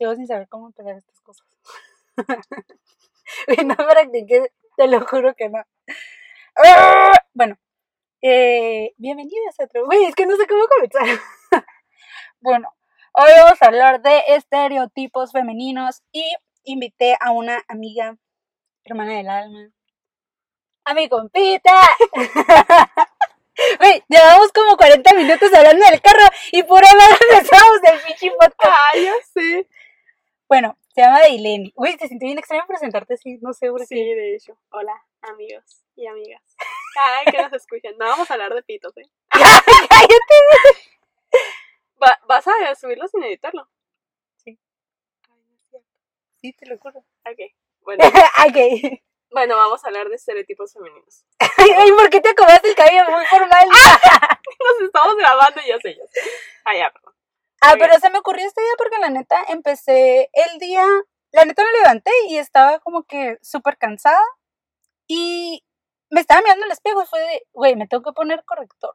Sigo sin saber cómo empezar estas cosas. No practiqué, te lo juro que no. ¡Ah! Bueno, eh, bienvenidas a otro. Güey, es que no sé cómo comenzar. bueno, hoy vamos a hablar de estereotipos femeninos y invité a una amiga, hermana del alma, a mi compita. Güey, llevamos como 40 minutos hablando del carro y por hablar empezamos del pinche podcast. Ah, ya sé. Bueno, se llama Deileni. Uy, te siento bien extraño presentarte así, no sé por qué. Sí, de hecho. Hola, amigos y amigas. Ay, que nos escuchan. No vamos a hablar de pitos, ¿eh? Cállate. Va- ¿Vas a subirlo sin editarlo? Sí. Ay, no es cierto. Sí, te lo juro. Ok. Bueno, ok. bueno, vamos a hablar de estereotipos femeninos. Ay, ay, ¿por qué te acomodaste el cabello muy formal? Nos estamos grabando y ya sé, ya sé. Ah, ya, perdón. Ah, Muy pero se me ocurrió este día porque la neta empecé el día, la neta me levanté y estaba como que súper cansada y me estaba mirando al espejo y fue de, güey, me tengo que poner corrector,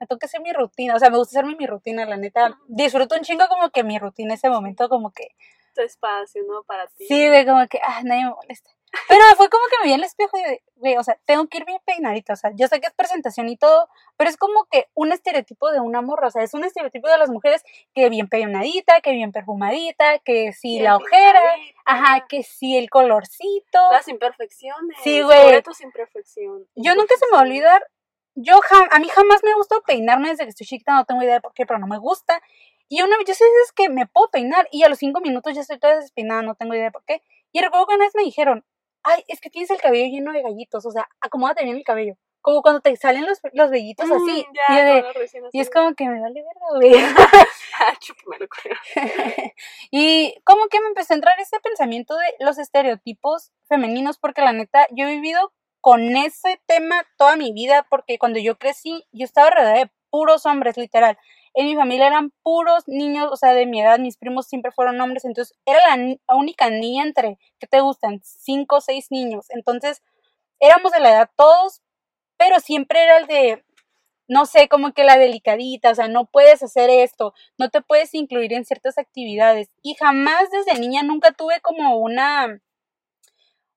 me tengo que hacer mi rutina, o sea, me gusta hacerme mi rutina, la neta, disfruto un chingo como que mi rutina ese momento como que, Tu espacio, ¿no? Para ti. sí, güey, como que, ah, nadie me molesta. Pero fue como que me vi en el espejo y güey, o sea, tengo que ir bien peinadita, o sea, yo sé que es presentación y todo, pero es como que un estereotipo de una morra, o sea, es un estereotipo de las mujeres que bien peinadita, que bien perfumadita, que si Bien la ojera, ajá, que si el colorcito. Las imperfecciones. Sí, güey. Tus imperfecciones. Yo nunca se me va a olvidar, yo jam- a mí jamás me gustó peinarme desde que estoy chiquita, no tengo idea de por qué, pero no me gusta. Y una vez, yo sé veces que me puedo peinar y a los cinco minutos ya estoy toda despeinada, no tengo idea de por qué. Y recuerdo que una vez me dijeron, ay, es que tienes el cabello lleno de gallitos, o sea, acomódate bien el cabello. Como cuando te salen los, los vellitos así. Mm, ya, y, de- y es como que me vale verga, güey. Ah, y como que me empezó a entrar ese pensamiento de los estereotipos femeninos, porque la neta, yo he vivido con ese tema toda mi vida, porque cuando yo crecí, yo estaba rodeada de puros hombres, literal. En mi familia eran puros niños, o sea, de mi edad, mis primos siempre fueron hombres, entonces era la, ni- la única niña entre, ¿qué te gustan? Cinco o seis niños. Entonces, éramos de la edad todos, pero siempre era el de, no sé, como que la delicadita, o sea, no puedes hacer esto, no te puedes incluir en ciertas actividades. Y jamás desde niña nunca tuve como una,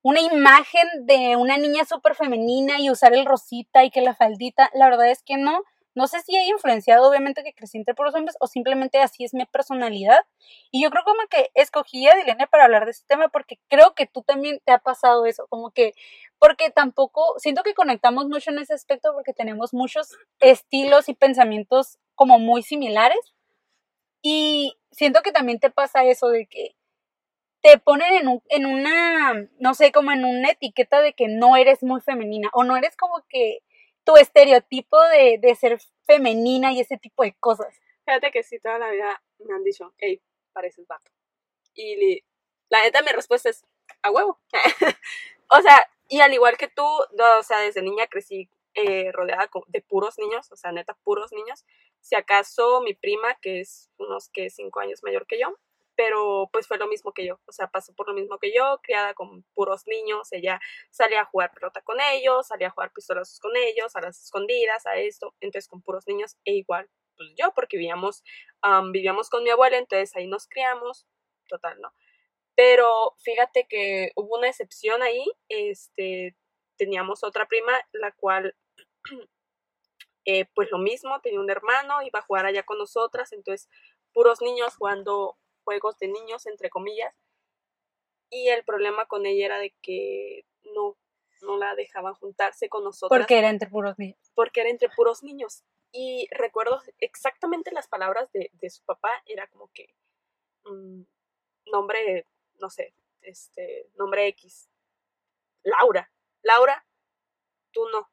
una imagen de una niña súper femenina y usar el rosita y que la faldita. La verdad es que no. No sé si he influenciado, obviamente, que crecí entre puros hombres o simplemente así es mi personalidad. Y yo creo como que escogí a Dilene para hablar de este tema porque creo que tú también te ha pasado eso, como que, porque tampoco, siento que conectamos mucho en ese aspecto porque tenemos muchos estilos y pensamientos como muy similares. Y siento que también te pasa eso de que te ponen en, en una, no sé, como en una etiqueta de que no eres muy femenina o no eres como que tu estereotipo de, de ser femenina y ese tipo de cosas. Fíjate que sí, toda la vida me han dicho, hey, pareces vato. Y la neta, mi respuesta es, a huevo. o sea, y al igual que tú, o sea, desde niña crecí eh, rodeada de puros niños, o sea, neta, puros niños. Si acaso mi prima, que es unos que cinco años mayor que yo, pero pues fue lo mismo que yo, o sea, pasó por lo mismo que yo, criada con puros niños, ella salía a jugar pelota con ellos, salía a jugar pistolazos con ellos, a las escondidas, a esto, entonces con puros niños, e igual, pues yo, porque vivíamos, am, vivíamos con mi abuela, entonces ahí nos criamos, total, ¿no? Pero fíjate que hubo una excepción ahí, este, teníamos otra prima, la cual, eh, pues lo mismo, tenía un hermano, iba a jugar allá con nosotras, entonces puros niños jugando juegos de niños, entre comillas, y el problema con ella era de que no, no la dejaban juntarse con nosotras Porque era entre puros niños. porque era entre puros niños. Y recuerdo exactamente las palabras de, de su papá, era como que mm, nombre, no sé, este, nombre X. Laura, Laura, tú no,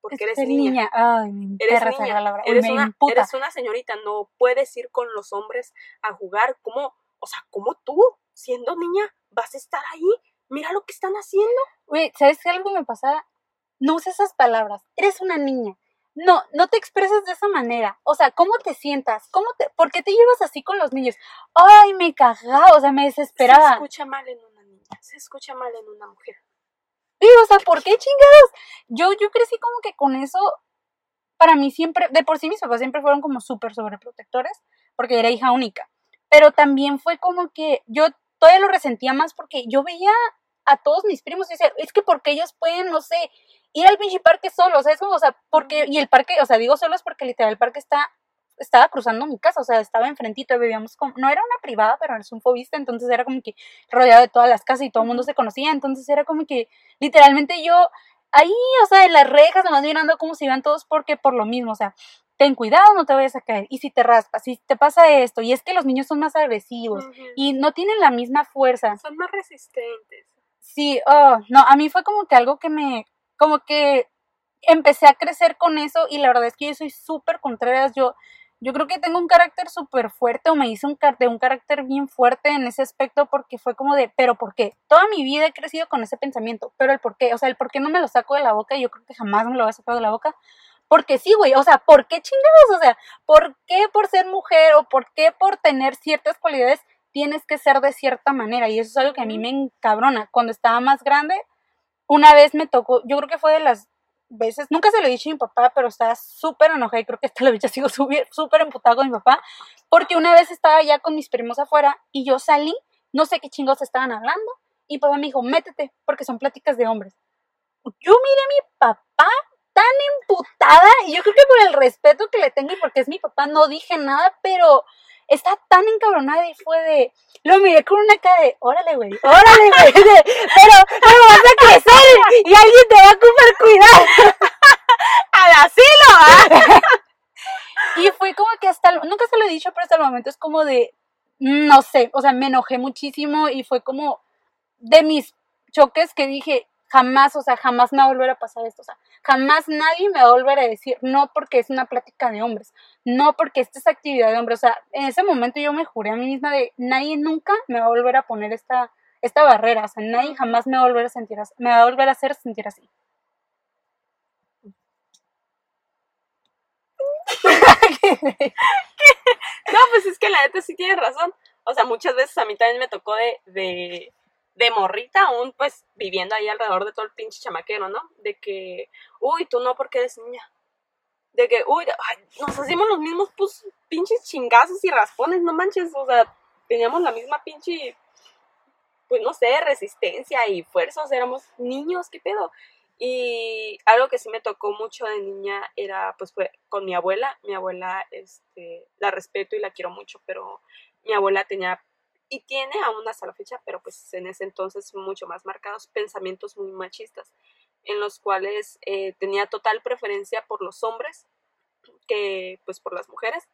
porque eres niña. Ay, me Eres niña, eres me una, emputa. eres una señorita, no puedes ir con los hombres a jugar. ¿Cómo? O sea, ¿cómo tú, siendo niña, vas a estar ahí? Mira lo que están haciendo. ¿sabes qué algo me pasa? No uses esas palabras. Eres una niña. No, no te expreses de esa manera. O sea, ¿cómo te sientas? ¿Cómo te, ¿Por qué te llevas así con los niños? Ay, me cagaba, o sea, me Se desesperaba. escucha mal en una niña, se escucha mal en una mujer. Sí, o sea, ¿por qué chingados? Yo, yo crecí como que con eso, para mí siempre, de por sí mis papás siempre fueron como súper sobreprotectores, porque era hija única. pero también fue como que yo todavía lo resentía más porque yo veía a todos mis primos y decía, es que porque ellos pueden, no sé, ir al pinche parque solo, o sea, es como, o sea, porque, y el parque, o sea, digo solo es porque literal el parque está, estaba cruzando mi casa, o sea, estaba enfrentito, vivíamos como, no era una privada, pero es un fobista, entonces era como que rodeado de todas las casas y todo el mundo se conocía, entonces era como que literalmente yo ahí, o sea, en las rejas, nomás mirando cómo se iban todos, porque por lo mismo, o sea, ten cuidado, no te vayas a caer. Y si te raspas, si te pasa esto, y es que los niños son más agresivos y no tienen la misma fuerza. Son más resistentes. Sí, oh, no, a mí fue como que algo que me, como que empecé a crecer con eso y la verdad es que yo soy súper contraria. Yo, yo creo que tengo un carácter súper fuerte o me hice un, de un carácter bien fuerte en ese aspecto porque fue como de, pero ¿por qué? Toda mi vida he crecido con ese pensamiento, pero el por qué, o sea, el por qué no me lo saco de la boca, yo creo que jamás me lo voy a sacar de la boca, porque sí, güey, o sea, ¿por qué chingados? O sea, ¿por qué por ser mujer o por qué por tener ciertas cualidades tienes que ser de cierta manera? Y eso es algo que a mí me encabrona. Cuando estaba más grande, una vez me tocó, yo creo que fue de las veces, nunca se lo he dicho a mi papá, pero estaba súper enojada y creo que hasta la bicha sigo súper emputada con mi papá, porque una vez estaba ya con mis primos afuera y yo salí, no sé qué chingos estaban hablando, y papá me dijo, métete, porque son pláticas de hombres. Yo miré a mi papá tan emputada y yo creo que por el respeto que le tengo y porque es mi papá no dije nada, pero está tan encabronada y fue de, lo miré con una cara de, órale, güey, órale, güey, pero, pero vas a crecer y alguien te va a ocupar cuidado. Al asilo, ¿ah? y fue como que hasta, nunca se lo he dicho, pero hasta el momento es como de, no sé, o sea, me enojé muchísimo y fue como de mis choques que dije, jamás, o sea, jamás me va a volver a pasar esto, o sea, jamás nadie me va a volver a decir no porque es una plática de hombres, no porque esta es actividad de hombres, o sea, en ese momento yo me juré a mí misma de nadie nunca me va a volver a poner esta, esta barrera, o sea, nadie jamás me va a volver a sentir así, me va a volver a hacer sentir así. no, pues es que la neta sí tiene razón. O sea, muchas veces a mí también me tocó de, de de morrita aún pues viviendo ahí alrededor de todo el pinche chamaquero, ¿no? De que, uy, tú no porque eres niña. De que, uy, nos hacíamos los mismos pinches chingazos y raspones, no manches, o sea, teníamos la misma pinche, pues no sé, resistencia y fuerzas, éramos niños, qué pedo. Y algo que sí me tocó mucho de niña era, pues fue con mi abuela. Mi abuela, este, la respeto y la quiero mucho, pero mi abuela tenía y tiene aún hasta la fecha, pero pues en ese entonces mucho más marcados, pensamientos muy machistas, en los cuales eh, tenía total preferencia por los hombres que pues por las mujeres.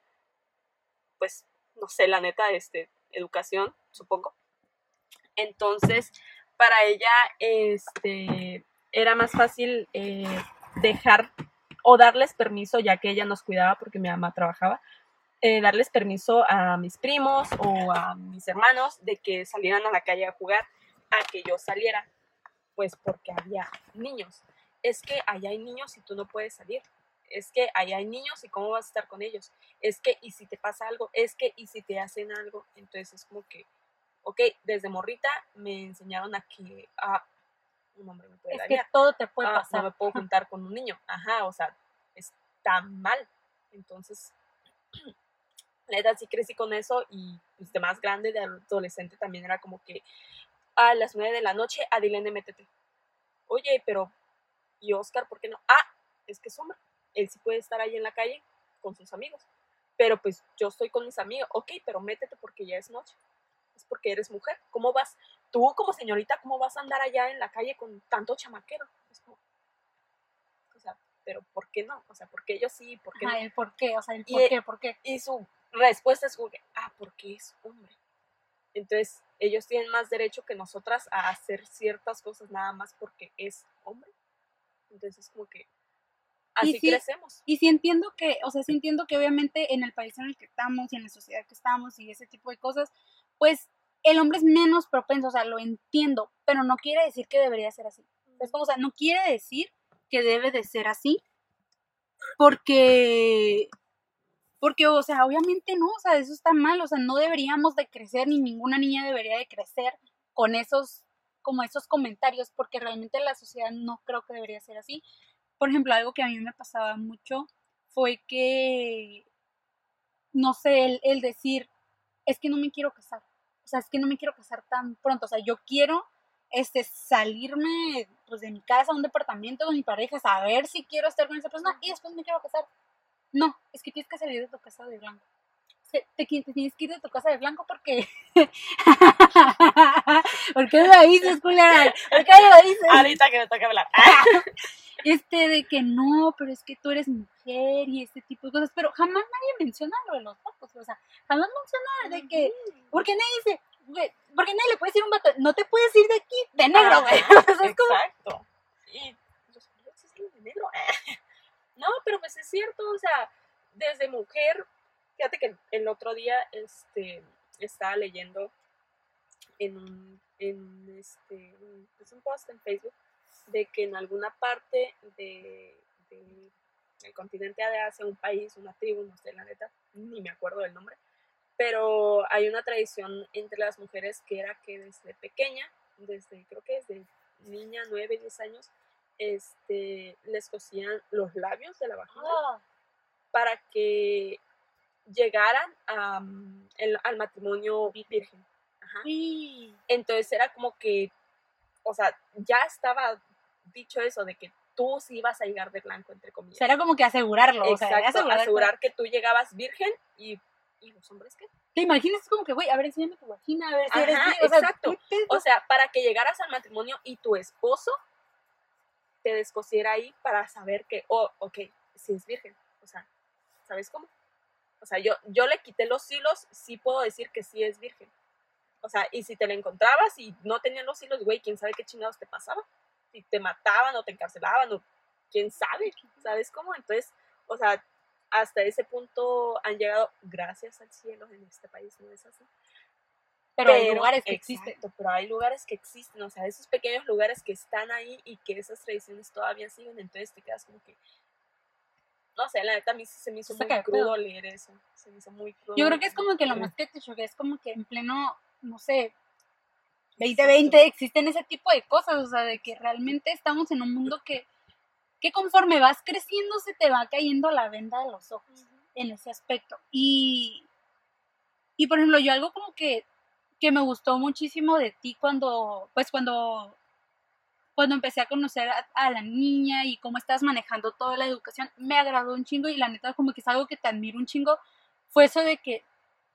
Pues no sé, la neta, este, educación, supongo. Entonces, para ella, este, era más fácil eh, dejar o darles permiso, ya que ella nos cuidaba porque mi mamá trabajaba, eh, darles permiso a mis primos o a mis hermanos de que salieran a la calle a jugar, a que yo saliera, pues porque había niños. Es que allá hay niños y tú no puedes salir. Es que allá hay niños y cómo vas a estar con ellos. Es que y si te pasa algo, es que y si te hacen algo, entonces es como que, ok, desde morrita me enseñaron a que, ah, un hombre me puede Es que todo te puede ah, pasar. No me puedo juntar con un niño. Ajá, o sea, está mal. Entonces, la edad sí crecí con eso y pues, de más grande, de adolescente también era como que a las nueve de la noche, Adilene, métete. Oye, pero, ¿y Oscar por qué no? Ah, es que hombre. Él sí puede estar ahí en la calle con sus amigos. Pero pues yo estoy con mis amigos. Ok, pero métete porque ya es noche. Es porque eres mujer. ¿Cómo vas? Tú como señorita, ¿cómo vas a andar allá en la calle con tanto chamaquero? Es como, o sea, pero ¿por qué no? O sea, ¿por qué ellos sí? ¿Por qué Ajá, no? el por qué, o sea, el Y- por qué, por qué. Y su respuesta es como que, ah, porque es hombre. Entonces, ellos tienen más derecho que nosotras a hacer ciertas cosas nada más porque es hombre. Entonces, es como que así sí, crecemos. Y sí entiendo que, o sea, sí entiendo que obviamente en el país en el que estamos y en la sociedad que estamos y ese tipo de cosas, pues el hombre es menos propenso, o sea, lo entiendo, pero no quiere decir que debería ser así. Es como, o sea, no quiere decir que debe de ser así, porque, porque, o sea, obviamente no, o sea, eso está mal, o sea, no deberíamos de crecer, ni ninguna niña debería de crecer con esos, como esos comentarios, porque realmente la sociedad no creo que debería ser así. Por ejemplo, algo que a mí me pasaba mucho fue que, no sé, el, decir, es que no me quiero casar. O sea, es que no me quiero casar tan pronto. O sea, yo quiero este, salirme pues, de mi casa a un departamento con mi pareja, saber si quiero estar con esa persona y después me quiero casar. No, es que tienes que salir de tu casa de blanco. Te, te tienes que ir de tu casa de blanco porque. ¿Por qué lo dices, culera? ¿Por qué lo dices? Ahorita que me toca hablar. este de que no, pero es que tú eres mujer y este tipo de cosas, pero jamás nadie menciona lo de los ojos, o sea, jamás menciona de que, porque nadie dice, güey, porque nadie le puede decir un vato, no te puedes ir de aquí de negro, güey. Exacto. Y los de negro. No, pero pues es cierto, o sea, desde mujer, fíjate que el otro día, este, estaba leyendo en un, en este, pues un post en Facebook de que en alguna parte de, el continente de Asia, un país, una tribu, no sé la neta, ni me acuerdo del nombre, pero hay una tradición entre las mujeres que era que desde pequeña, desde creo que desde niña, 9, 10 años, este, les cosían los labios de la vagina ah. para que llegaran al matrimonio virgen. Entonces era como que, o sea, ya estaba dicho eso de que tú sí ibas a llegar de blanco, entre comillas. era como que asegurarlo. Exacto, asegurar, que tú llegabas virgen y, y los hombres qué. ¿Te imaginas? Es como que, güey, a ver, enséñame tu vagina, a ver si eres O exacto. o sea, para que llegaras al matrimonio y tu esposo te descosiera ahí para saber que, oh, ok, si es virgen. O sea, ¿sabes cómo? O sea, yo, yo le quité los hilos, sí puedo decir que sí es virgen. O sea, y si te la encontrabas y no tenían los hilos, güey, quién sabe qué chingados te pasaba si te mataban o te encarcelaban o quién sabe, ¿sabes cómo? Entonces, o sea, hasta ese punto han llegado, gracias al cielo, en este país no es así. Pero, hay lugares que existen. Pero hay lugares que existen, o sea, esos pequeños lugares que están ahí y que esas tradiciones todavía siguen, entonces te quedas como que, no sé, la neta a mí se me hizo muy crudo leer eso, se me hizo muy crudo. Yo creo que es como que lo más que te choque es como que en pleno, no sé, 2020 existen ese tipo de cosas, o sea, de que realmente estamos en un mundo que, que conforme vas creciendo se te va cayendo la venda de los ojos en ese aspecto. Y, y por ejemplo, yo algo como que, que me gustó muchísimo de ti cuando, pues cuando, cuando empecé a conocer a, la niña y cómo estás manejando toda la educación, me agradó un chingo y la neta como que es algo que te admiro un chingo, fue eso de que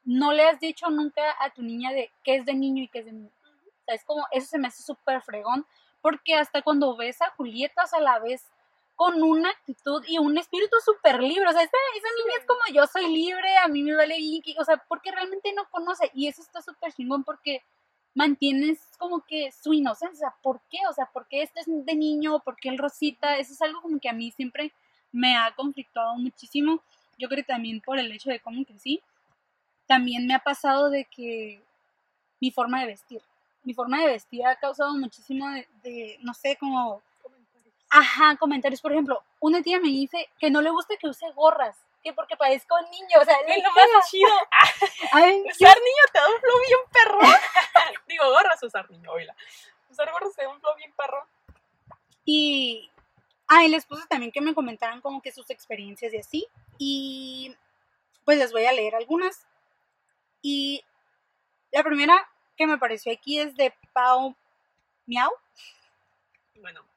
no le has dicho nunca a tu niña de qué es de niño y qué es de niña es como, eso se me hace súper fregón, porque hasta cuando ves a Julieta, o la ves con una actitud y un espíritu súper libre, o sea, esa, niña es como yo soy libre, a mí me vale bien, o sea, porque realmente no conoce, y eso está súper chingón porque mantienes como que su inocencia, ¿por qué? O sea, ¿por qué este es de niño? ¿Por qué el rosita? Eso es algo como que a mí siempre me ha conflictuado muchísimo, yo creo que también por el hecho de cómo sí también me ha pasado de que mi forma de vestir, mi forma de vestir ha causado muchísimo de, no sé, como... Ajá, comentarios. Por ejemplo, una tía me dice que no le gusta que use gorras, que porque parezco un niño, o sea... Es lo más chido. usar niño te da un flow bien perrón. Digo, gorras usar niño, oíla. Usar gorras te da un flow bien perrón. Y... Ah, y les puse también que me comentaran como que sus experiencias y así. Y pues les voy a leer algunas. Y la primera que me pareció aquí es de Pau Miau. Bueno.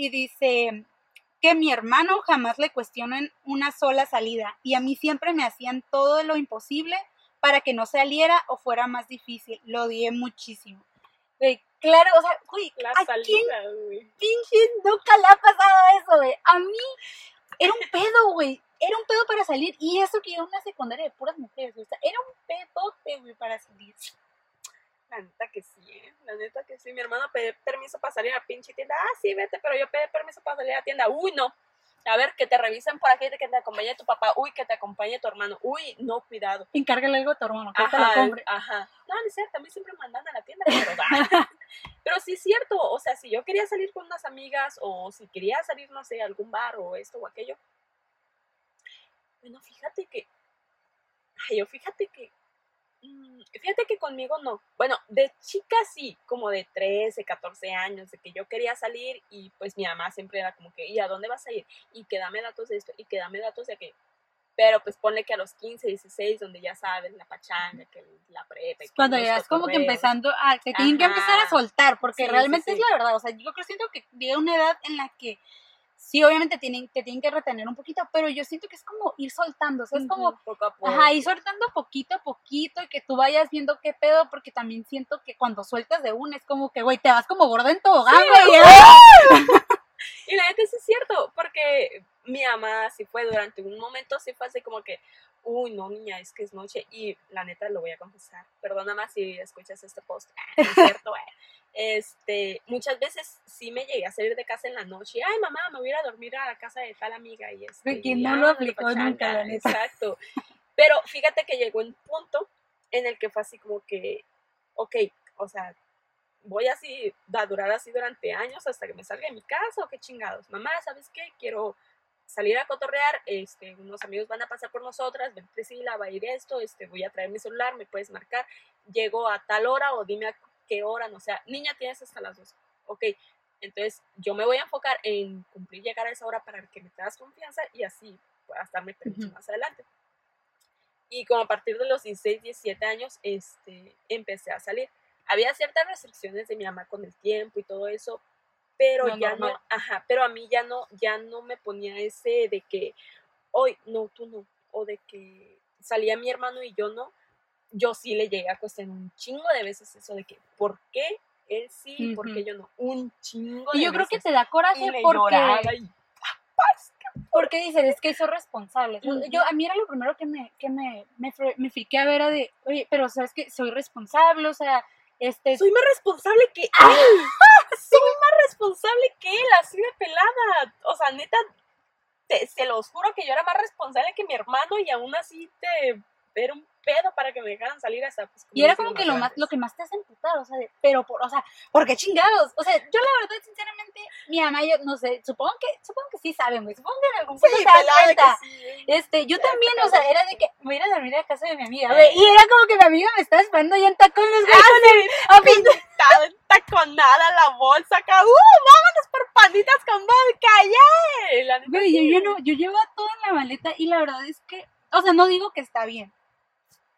Y dice que mi hermano jamás le cuestionan una sola salida y a mí siempre me hacían todo lo imposible para que no saliera o fuera más difícil. Lo odié muchísimo. claro, o sea, güey, ¿a quién pinche nunca le ha pasado eso, güey? A mí era un pedo, güey. Era un pedo para salir. Y eso que era una secundaria de puras mujeres. O sea, era un pedote, güey, para salir. La neta que sí, ¿eh? La neta que sí. Mi hermano pide permiso para salir a la pinche tienda. Ah, sí, vete, pero yo pedí permiso para salir a la tienda. Uy, no. A ver, que te revisen por aquí, que te acompañe tu papá. Uy, que te acompañe tu hermano. Uy, no, cuidado. Encárgale algo a tu hermano, que te lo compre. Ajá. No, no es cierto, a mí siempre me mandan a la tienda, pero, pero sí es cierto. O sea, si yo quería salir con unas amigas o si quería salir, no sé, a algún bar o esto o aquello. Bueno, fíjate que. Ay, yo fíjate que fíjate que conmigo no. Bueno, de chica sí, como de 13, 14 años, de que yo quería salir y pues mi mamá siempre era como que, ¿y a dónde vas a ir? Y que dame datos de esto, y que dame datos de que Pero pues ponle que a los 15, 16, donde ya sabes, la pachanga, que la prepa. que Cuando ya es como que empezando a, te tienen que empezar a soltar, porque Sí, realmente sí. es la verdad, o sea, yo creo que siento que llega una edad en la que sí, obviamente tienen, te tienen que retener un poquito, pero yo siento que es como ir soltando, o sea, es como, poco a poco. ajá, ir soltando poquito a poquito y que tú vayas viendo qué pedo, porque también siento que cuando sueltas de una es como que, güey, te vas como gorda en tobogán, güey. ¿eh? Y la neta sí es cierto, porque mi mamá sí fue durante un momento, sí fue así como que, uy, no, niña, es que es noche. Y la neta lo voy a confesar. Perdona más si escuchas este post. Ah, no es cierto, güey. Este, muchas veces sí me llegué a salir de casa en la noche. Ay, mamá, me voy a ir a dormir a la casa de tal amiga. Y este, no ah, lo aplicó pachanga, nunca, la neta. Exacto. Pero fíjate que llegó un punto en el que fue así como que, ok, o sea, voy así, a durar así durante años hasta que me salga de mi casa o qué chingados. Mamá, ¿sabes qué? Quiero salir a cotorrear, este, unos amigos van a pasar por nosotras, ven Priscila, va a ir esto, este, voy a traer mi celular, me puedes marcar, llego a tal hora o dime a qué no sé, niña tienes hasta las dos, ok, entonces yo me voy a enfocar en cumplir llegar a esa hora para que me tengas confianza y así puedas darme permiso más adelante. Y como a partir de los 16, 17 años, este, empecé a salir. Había ciertas restricciones de mi mamá con el tiempo y todo eso, pero ya normal. no, ajá, pero a mí ya no, ya no me ponía ese de que hoy no, tú no, o de que salía mi hermano y yo no. Yo sí le llegué a cuestionar un chingo de veces eso de que, ¿por qué él sí, por qué yo no? Un chingo de Y yo creo que te da coraje porque... y- Porque dices, es que soy responsable. Yo, a mí era lo primero que me, que me, me, fre- me friqué a ver, era de, oye, pero sabes que soy responsable, o sea, este, soy más responsable que él. soy más responsable que él, así de pelada. O sea, neta, te, se los juro que yo era más responsable que mi hermano y aún así te era un pedo para que me dejaran salir hasta pues, y era como que lo más, lo que más te hace emputar, o sea, de- pero por, o sea, ¿por qué chingados? O sea, yo la verdad, sinceramente, mi mamá, yo no sé, supongo que, supongo que sí saben, güey, supongo que en algún punto Sí, se dan cuenta. sí. Este, yo Ya, también, o sea, era de que me iba a dormir a la casa de mi amiga, güey, y era como que mi amiga me estaba esperando ya en tacones, güey, Ah, sí, pintada, taconada la bolsa acá. ¡Uh! ¡Vámonos por panditas con vodka! ¡Yeah! Güey, yo, yo no, yo llevaba todo en la maleta y la verdad es que, o sea, no digo que está bien,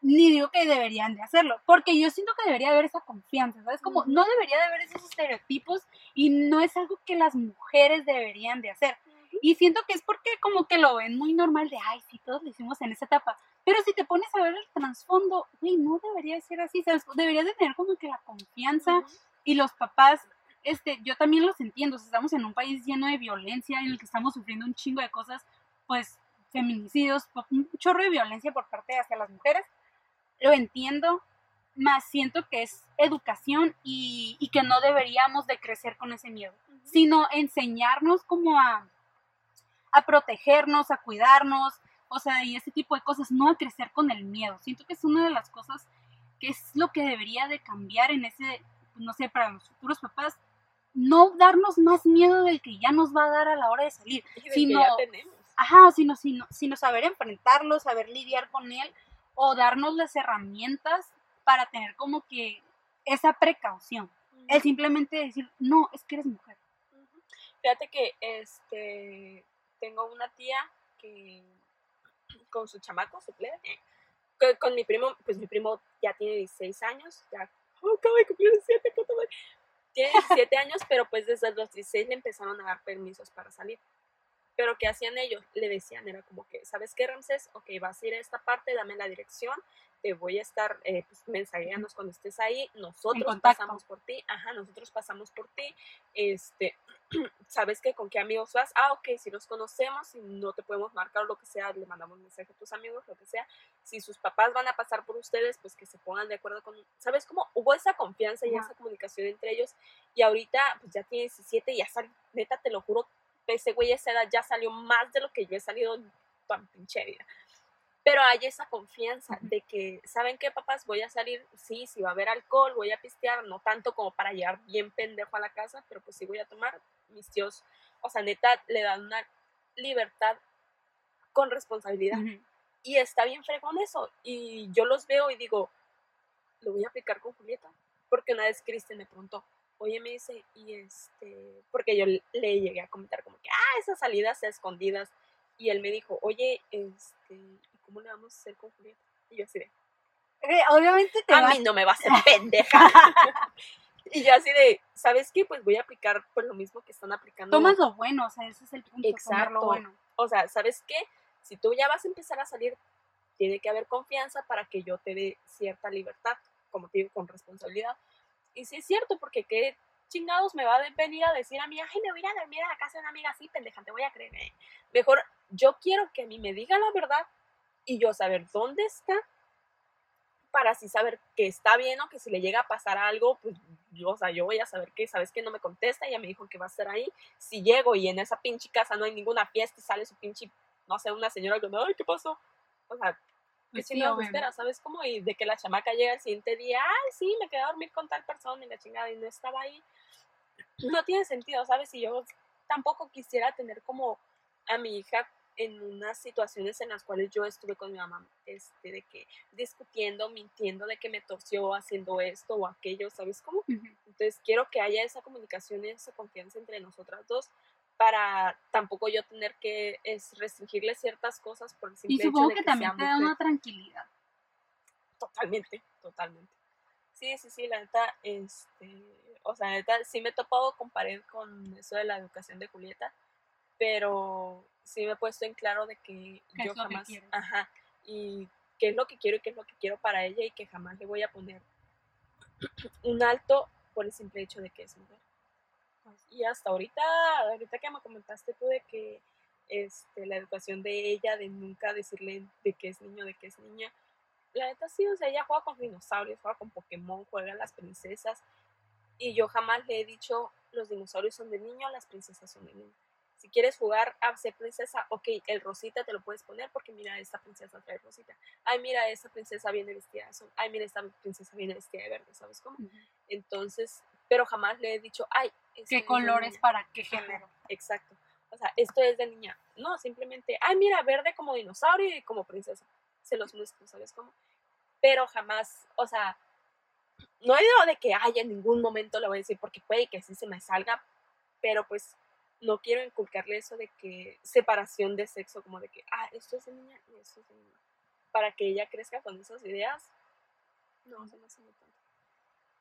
ni digo que deberían de hacerlo, porque yo siento que debería haber esa confianza, ¿sabes? Como no debería de haber esos estereotipos y no es algo que las mujeres deberían de hacer. Y siento que es porque como que lo ven muy normal de, ay, sí, todos lo hicimos en esa etapa. Pero si te pones a ver el trasfondo, güey, no debería de ser así, ¿sabes? Deberías de tener como que la confianza Ujú. y los papás, este, yo también los entiendo, o sea, estamos en un país lleno de violencia en el que estamos sufriendo un chingo de cosas, pues, feminicidios, un chorro de violencia por parte hacia las mujeres, lo entiendo, más siento que es educación y, y que no deberíamos de crecer con ese miedo, sino enseñarnos como a, a protegernos, a cuidarnos, o sea, y ese tipo de cosas, no a crecer con el miedo. Siento que es una de las cosas que es lo que debería de cambiar en ese, no sé, para los futuros papás, no darnos más miedo del que ya nos va a dar a la hora de salir, que sino, ya tenemos. ajá, sino, sino, sino saber enfrentarlo, saber lidiar con él, o darnos las herramientas para tener como que esa precaución. El simplemente decir, no, es que eres mujer. Fíjate que este tengo una tía que con su chamaco, su plebe, con, con mi primo, pues mi primo ya tiene 16 años, ya oh, acaba de cumplir 17, puta madre. Tiene 17 años, pero pues desde los 16 le empezaron a dar permisos para salir. Pero ¿qué hacían ellos? Le decían, era como que, ¿sabes qué, Ramsés? Ok, vas a ir a esta parte, dame la dirección, te voy a estar, eh, pues, mensajeanos cuando estés ahí, nosotros pasamos por ti, ajá, nosotros pasamos por ti, este, ¿sabes qué? ¿Con qué amigos vas? Ah, ok, si los conocemos, si no te podemos marcar o lo que sea, le mandamos mensaje a tus amigos, lo que sea. Si sus papás van a pasar por ustedes, pues que se pongan de acuerdo con, ¿sabes cómo? Hubo esa confianza y esa comunicación entre ellos y ahorita pues ya tiene 17 y ya sal, neta, te lo juro, ese güey a esa edad ya salió más de lo que yo he salido en toda pinche vida. Pero hay esa confianza de que, ¿saben qué, papás? Voy a salir, sí, si va a haber alcohol, voy a pistear, no tanto como para llegar bien pendejo a la casa, pero pues sí voy a tomar. Mis tíos, o sea, neta, le dan una libertad con responsabilidad. Y está bien fregón eso. Y yo los veo y digo, lo voy a aplicar con Julieta. Porque una vez Cristian me preguntó, oye, me dice, y este, porque yo le llegué a comentar como que, ah, esas salidas escondidas. Y él me dijo, oye, este, ¿y ¿cómo le vamos a hacer con Julieta? Y yo así de, Eh, Obviamente te a va mí no me va a hacer pendeja. y yo así de, ¿sabes qué? Pues voy a aplicar por lo mismo que están aplicando. Tomas lo bueno, o sea, ese es el punto, Exacto. lo bueno. O sea, ¿sabes qué? Si tú ya vas a empezar a salir, tiene que haber confianza para que yo te dé cierta libertad, como te digo, con responsabilidad. Y sí es cierto, porque qué chingados me va a venir a decir a mí, ay, me voy a ir a dormir a la casa de una amiga así, pendeja, te voy a creer. eh". Mejor yo quiero que a mí me diga la verdad y yo saber dónde está para así saber que está bien o que si le llega a pasar algo, pues yo, o sea, yo voy a saber que, sabes que no me contesta, ella me dijo que va a estar ahí. Si llego y en esa pinche casa no hay ninguna fiesta y sale su pinche, no sé, una señora que, ay, ¿qué pasó? O sea, ¿qué Pues sí, obvio. espera? ¿Sabes cómo? Y de que la chamaca llega el siguiente día, ay, sí, me quedé a dormir con tal persona y la chingada y no estaba ahí. No tiene sentido, ¿sabes? Y yo tampoco quisiera tener como a mi hija en unas situaciones en las cuales yo estuve con mi mamá, este, de que discutiendo, mintiendo, de que me torció haciendo esto o aquello, ¿sabes cómo? Ujú. Entonces quiero que haya esa comunicación y esa confianza entre nosotras dos para tampoco yo tener que es, restringirle ciertas cosas por el simple Y hecho supongo de que que también te da una tranquilidad. Totalmente, totalmente. Sí, sí, sí, la neta, este, o sea, la neta, sí me he topado con pared con eso de la educación de Julieta, pero sí me he puesto en claro de que ¿Qué es yo que jamás, ajá, y qué es lo que quiero y qué es lo que quiero para ella y que jamás le voy a poner un alto por el simple hecho de que es mujer. Y hasta ahorita, ahorita que me comentaste tú de que este, la educación de ella, de nunca decirle de que es niño, de que es niña, la neta sí, o sea, ella juega con dinosaurios, juega con Pokémon, juega a las princesas. Y yo jamás le he dicho, los dinosaurios son de niño, las princesas son de niño. Si quieres jugar a ser princesa, ok, el rosita te lo puedes poner porque mira, esta princesa trae rosita. Ay, mira, esta princesa viene vestida de azul. Ay, mira, esta princesa viene vestida de verde, ¿sabes cómo? Entonces, pero jamás le he dicho, ay, ¿Qué colores niña". para qué género? Exacto. O sea, esto es de niña. No, simplemente, ay, mira, verde como dinosaurio y como princesa. Se los muestro, ¿sabes cómo? Pero jamás, o sea, no he ido de que, ay, en ningún momento le voy a decir, porque puede que sí se me salga, pero pues no quiero inculcarle eso de que separación de sexo, como de que, ah, esto es de niña y esto es de niña. Para que ella crezca con esas ideas. No, se me hace muy tonto.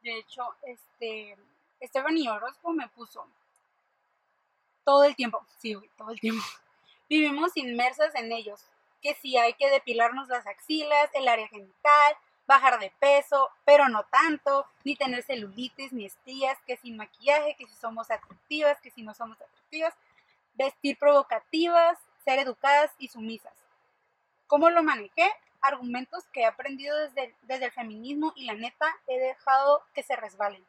De hecho, este, Stephanie Orozco me puso todo el tiempo, sí, todo el tiempo. Vivimos inmersas en ellos, que si hay que depilarnos las axilas, el área genital, bajar de peso, pero no tanto, ni tener celulitis, ni estrías, que sin maquillaje, que si somos atractivas, que si no somos atractivas, vestir provocativas, ser educadas y sumisas. ¿Cómo lo manejé? Argumentos que he aprendido desde, desde el feminismo y la neta he dejado que se resbalen.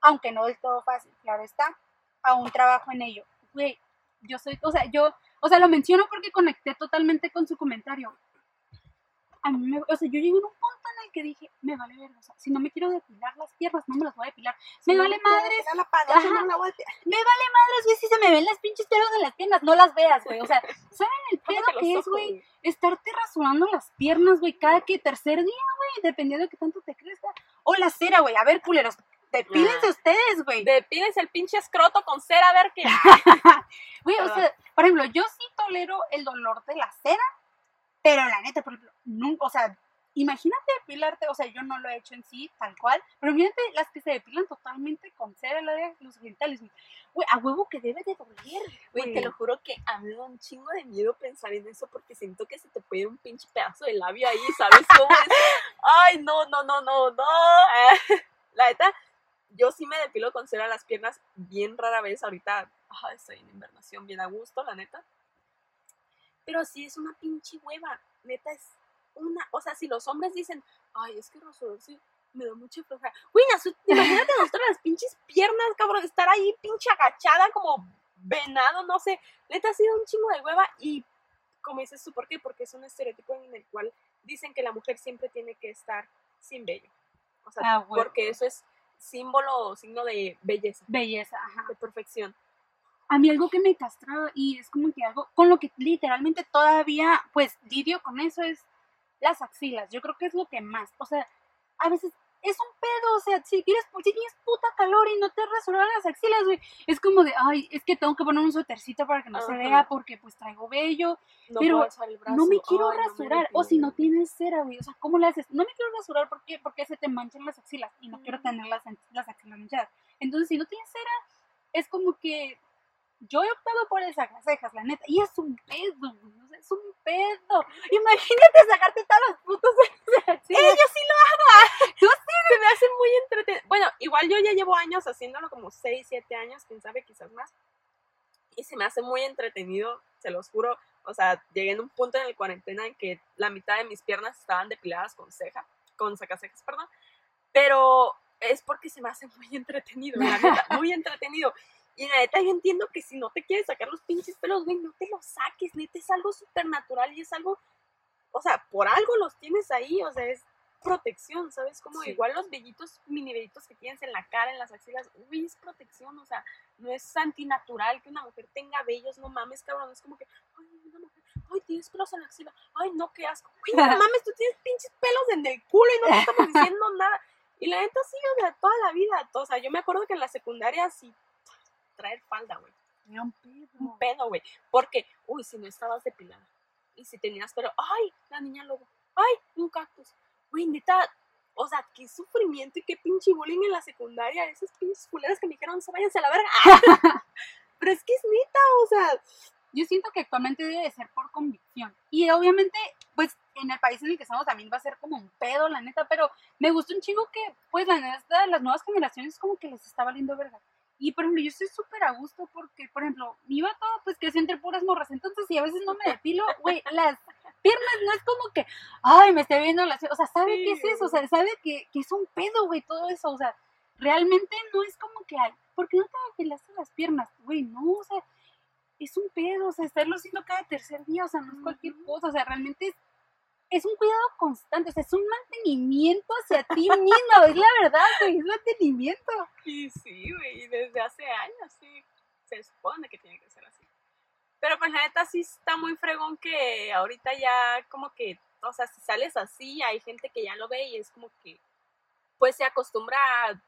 Aunque no del todo fácil, claro está. Aún trabajo en ello. Güey, yo soy, o sea, yo, o sea, lo menciono porque conecté totalmente con su comentario. A mí me, o sea, yo llegué a un punto en el que dije, me vale ver, o sea, si no me quiero depilar las piernas, no me las voy a depilar. Me no vale me madres, la no la voy a me vale madres, güey, si se me ven las pinches pelos en las piernas, no las veas, güey. O sea, ¿saben el pedo que es, güey? Estarte rasurando las piernas, güey, cada que tercer día, güey, dependiendo de qué tanto te crezca. O la cera, güey, a ver, culeros, depílense Ah. ustedes, güey. Depídense el pinche escroto con cera a ver qué. Güey, o sea, por ejemplo, yo sí tolero el dolor de la cera, pero la neta, por ejemplo, nunca, o sea, imagínate depilarte, o sea, yo no lo he hecho en sí, tal cual, pero imagínate las que se depilan totalmente con cera, la de los genitales, güey. A huevo que debe de doler, Güey, te lo juro que a mí me da un chingo de miedo pensar en eso porque siento que se te puede un pinche pedazo de labio ahí, ¿sabes cómo es? Ay, no, no, no, no, no. La neta, yo sí me depilo con cera las piernas bien rara vez. Ahorita ay, estoy en invernación bien a gusto, la neta. Pero sí es una pinche hueva. Neta es una. O sea, si los hombres dicen, ay, es que rasurarse me da mucha flojera. Güey, imagínate mostrar las pinches piernas, cabrón. Estar ahí pinche agachada como venado, no sé. Neta ha sido un chingo de hueva y como dices tú, ¿por qué? Porque es un estereotipo en el cual dicen que la mujer siempre tiene que estar sin vello. O sea, Ah, porque eso es símbolo o signo de belleza, Belleza, ajá. de perfección. A mí algo que me castraba y es como que algo con lo que literalmente todavía, pues, lidio con eso es las axilas. Yo creo que es lo que más, o sea, a veces es un pedo, o sea, si quieres, si tienes puta calor y no te rasuras las axilas, güey, es como de, ay, es que tengo que poner un suétercito para que no se vea porque pues traigo vello, No pero el brazo, no me quiero ay, no rasurar, o si no tienes cera, güey, o sea, ¿cómo le haces? No me quiero rasurar porque, porque se te manchan las axilas y no quiero Ujú. tener las, las axilas manchadas. Entonces, si no tienes cera, es como que yo he optado por el cejas, la neta, y es un pedo, es un pedo. Imagínate sacarte todas las putas axilas. ¡Eh, yo sí lo hago! Tú Se me hace muy entretenido. Bueno, igual yo ya llevo años haciéndolo, como 6, 7 años, quién sabe, quizás más. Y se me hace muy entretenido, se los juro. O sea, llegué en un punto en el cuarentena en que la mitad de mis piernas estaban depiladas con ceja, con sacacejas, perdón. Pero es porque se me hace muy entretenido, la neta, muy entretenido. Y la neta, yo entiendo que si no te quieres sacar los pinches pelos, güey, no te los saques, neta, es algo súper natural y es algo, o sea, por algo los tienes ahí, o sea, es protección, ¿sabes? Como Sí. igual los vellitos, mini vellitos que tienes en la cara, en las axilas, uy, es protección, o sea, no es antinatural que una mujer tenga vellos, no mames, cabrón, es como que, ay, una mujer, ay, tienes pelos en la axila, ay, no, qué asco, güey, no mames, tú tienes pinches pelos en el culo y no te estamos diciendo nada. Y la neta sí, o sea, toda la vida, o sea, yo me acuerdo que en la secundaria sí, traer falda, güey un pedo. un pedo, güey. Porque, uy, si no estabas depilada. Y si tenías pelo, ay, la niña lobo, ay, un cactus. Güey, neta, o sea, qué sufrimiento y qué pinche bullying en la secundaria. Esas pinches culeras que me dijeron, se váyanse a la verga. Pero es que es neta, o sea, Yo siento que actualmente debe de ser por convicción. Y obviamente, pues en el país en el que estamos también va a ser como un pedo, la neta, pero me gusta un chingo que, pues la neta, las nuevas generaciones como que les está valiendo verga. Y por ejemplo, yo estoy súper a gusto porque, por ejemplo, mi vato, pues creció entre puras morras. Entonces, si a veces no me depilo, güey, las piernas no es como que, ay, me esté viendo las. O sea, sabe Sí, qué es eso, o sea, sabe que, que es un pedo, güey, todo eso. O sea, realmente no es como que, ay, ¿por qué no te depilaste las piernas? Güey, no, o sea, es un pedo, o sea, estarlo haciendo cada tercer día, o sea, no es cualquier cosa, o sea, realmente es, es un cuidado constante, o sea, es un mantenimiento hacia ti mismo, es la verdad, güey, es mantenimiento. y sí, güey, y desde hace años, sí, se supone que tiene que ser así. Pero pues la neta sí está muy fregón que ahorita ya como que, o sea, si sales así, hay gente que ya lo ve y es como que, pues se acostumbra a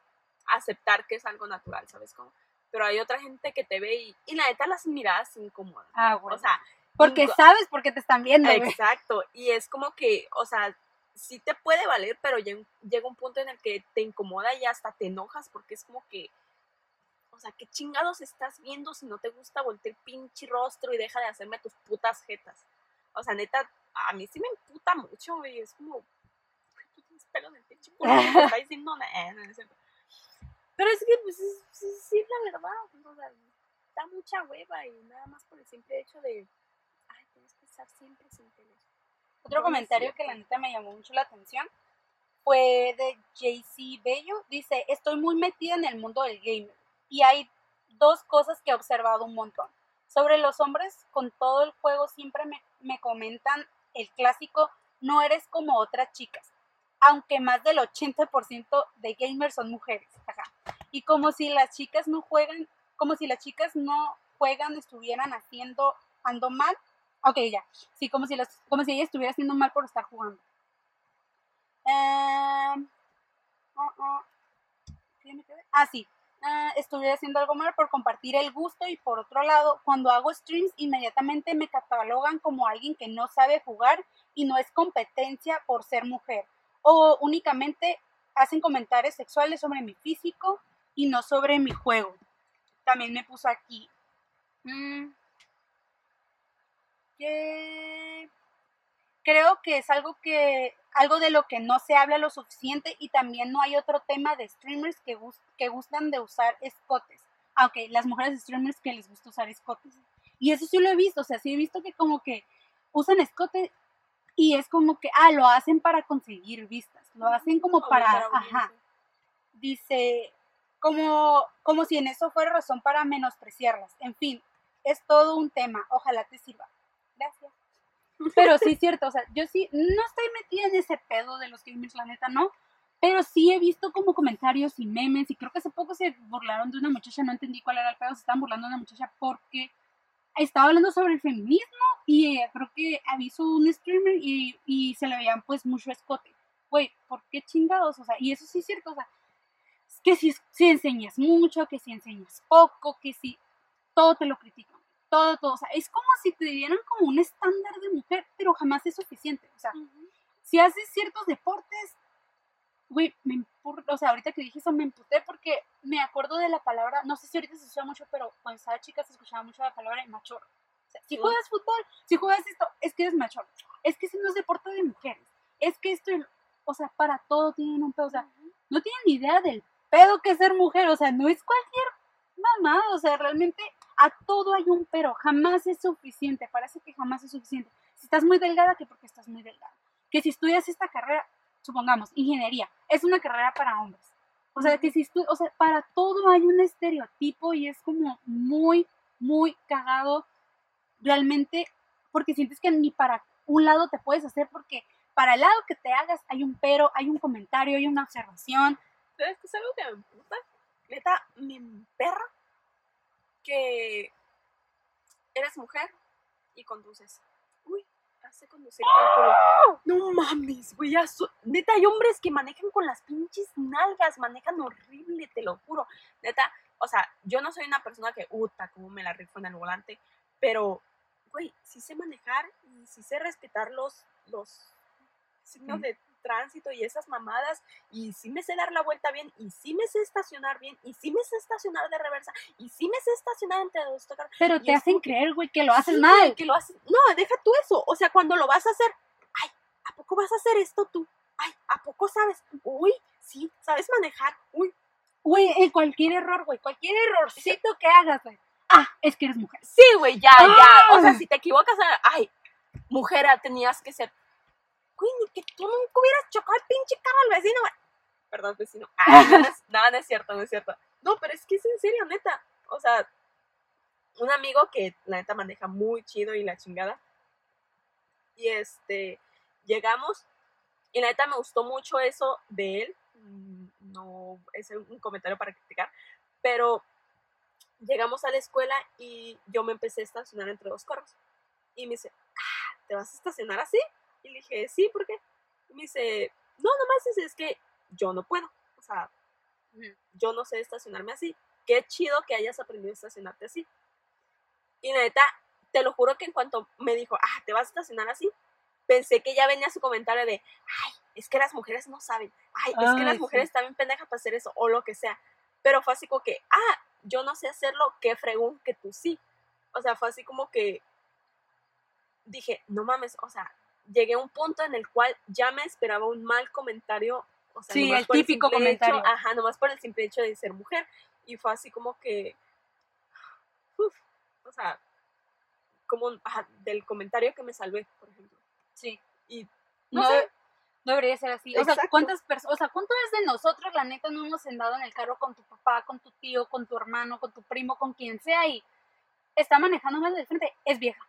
aceptar que es algo natural, ¿sabes cómo? Pero hay otra gente que te ve y, y la neta las miradas se incomodan. Ah, güey. O sea, porque sabes porque te están viendo. Exacto, y es como que, o sea, sí te puede valer, pero llega, un punto en el que te incomoda y hasta te enojas porque es como que, o sea, ¿qué chingados estás viendo si no te gusta voltear el pinche rostro y deja de hacerme tus putas jetas? O sea, neta, a mí sí me emputa mucho, güey, es como, "Güey, tú tienes pelo en el pinche culo, me está diciendo nada, no es. Pero es que, pues, es, sí, sí, es la verdad, o sea, da mucha hueva y nada más por el simple hecho de, estar siempre sin pelos. Otro No, comentario que la neta me llamó mucho la atención fue de JC Bello. Dice, estoy muy metida en el mundo del gamer y hay dos cosas que he observado un montón. Sobre los hombres, con todo el juego siempre me, me comentan el clásico, no eres como otras chicas, aunque más del 80% de gamers son mujeres. Ajá. Y como si las chicas no juegan, como si las chicas no juegan, estuvieran haciendo, ando mal. Ok, ya. Sí, como si, las, como si ella estuviera haciendo mal por estar jugando. Ah, ah, ¿qué me quedé? Ah, sí. Ah, estuviera haciendo algo mal por compartir el gusto y por otro lado, cuando hago streams, inmediatamente me catalogan como alguien que no sabe jugar y no es competencia por ser mujer. O únicamente hacen comentarios sexuales sobre mi físico y no sobre mi juego. También me puso aquí. mm, que creo que es algo que algo de lo que no se habla lo suficiente y también no hay otro tema de streamers que, gus- que gustan de usar escotes. Aunque las mujeres streamers que les gusta usar escotes. Y eso sí lo he visto, o sea, sí he visto que como que usan escote y es como que, ah, lo hacen para conseguir vistas, lo hacen como para, ajá, dice, como, como si en eso fuera razón para menospreciarlas. En fin, es todo un tema. Ojalá te sirva. Gracias. Pero sí, cierto, o sea, yo sí, no estoy metida en ese pedo de los gamers, la neta, no. Pero sí he visto como comentarios y memes, y creo que hace poco se burlaron de una muchacha, no entendí cuál era el pedo, se estaban burlando de una muchacha porque estaba hablando sobre el feminismo y eh, creo que avisó un streamer y, y se le veían pues mucho escote. güey, ¿por qué chingados? O sea, y eso sí es cierto, o sea, que si, si enseñas mucho, que si enseñas poco, que si todo te lo critican, todo, todo, o sea, es como si te dieran como un estándar de mujer, pero jamás es suficiente, o sea, si haces ciertos deportes, güey, me empur- o sea, ahorita que dije eso me emputé porque me acuerdo de la palabra, no sé si ahorita se escucha mucho, pero cuando estaba chica se escuchaba mucho la palabra de machorro. O sea, si juegas fútbol, si juegas esto, es que eres machorro. Es que ese no es deporte de mujeres. Es que esto, o sea, para todo tienen un pedo. O sea, no tienen ni idea del pedo que es ser mujer. O sea, no es cualquier mamada. O sea, realmente a todo hay un pero. Jamás es suficiente. Parece que jamás es suficiente. Si estás muy delgada, que porque estás muy delgada. Que si estudias esta carrera, supongamos, ingeniería, es una carrera para hombres. O sea, que si estu o sea, para todo hay un estereotipo y es como muy, muy cagado realmente porque sientes que ni para un lado te puedes hacer porque para el lado que te hagas hay un pero, hay un comentario, hay una observación. ¿Sabes qué es algo que me emputa? Neta, me emperra que eres mujer y conduces. Uy, hace conducir con culo. No mames, güey. Neta, hay hombres que manejan con las pinches nalgas, manejan horrible, te lo juro. Neta, o sea, yo no soy una persona que, uta, como me la rifo en el volante, pero, güey, sí sé manejar y sí sé respetar los, los signos de tránsito y esas mamadas y sí me sé dar la vuelta bien y sí me sé estacionar bien y sí me sé estacionar de reversa y sí me sé estacionar entre dos carros. Pero Y te hacen como creer, güey, que lo haces Sí, mal. Que lo haces. No, deja tú eso. O sea, cuando lo vas a hacer, ay, ¿a poco vas a hacer esto tú? Ay, ¿a poco sabes? Uy, sí, ¿sabes manejar? Uy, Güey, en cualquier error, güey, cualquier errorcito que hagas, güey. Ah, es que eres mujer. sí, güey, ya, ya. O sea, Ah. si te equivocas, ay, mujer, ah, tenías que ser. Güey, ni que tú nunca hubieras chocado el pinche carro al vecino, güey. Perdón, vecino. Ay, no, no es, no, no es cierto, no es cierto. No, pero es que es en serio, neta. O sea, un amigo que la neta maneja muy chido y la chingada. Y este, llegamos y la neta me gustó mucho eso de él. Mm, No es un comentario para criticar, pero llegamos a la escuela y yo me empecé a estacionar entre dos carros. Y me dice, ah, ¿te vas a estacionar así? Y le dije, sí, ¿por qué? Y me dice, no, nomás es, es que yo no puedo. O sea, yo no sé estacionarme así. Qué chido que hayas aprendido a estacionarte así. Y neta, te lo juro que en cuanto me dijo, ah, ¿te vas a estacionar así? Pensé que ya venía su comentario de, ay, es que las mujeres no saben. Ay, es que las sí. mujeres también pendejas para hacer eso o lo que sea. Pero fue así como que, ah, yo no sé hacerlo, qué fregón que tú sí. O sea, fue así como que dije, no mames, o sea, llegué a un punto en el cual ya me esperaba un mal comentario. O sea, Sí, el típico hecho- comentario. ajá, nomás por el simple hecho de ser mujer. Y fue así como que, uf, o sea, como ajá, del comentario que me salvé, por ejemplo. Sí. Y No, no sé, no debería ser así. O sea, Exacto. ¿cuántas personas, o sea, cuántas de nosotros, la neta, no hemos sentado en el carro con tu papá, con tu tío, con tu hermano, con tu primo, con quien sea y está manejando mal de frente? Es vieja.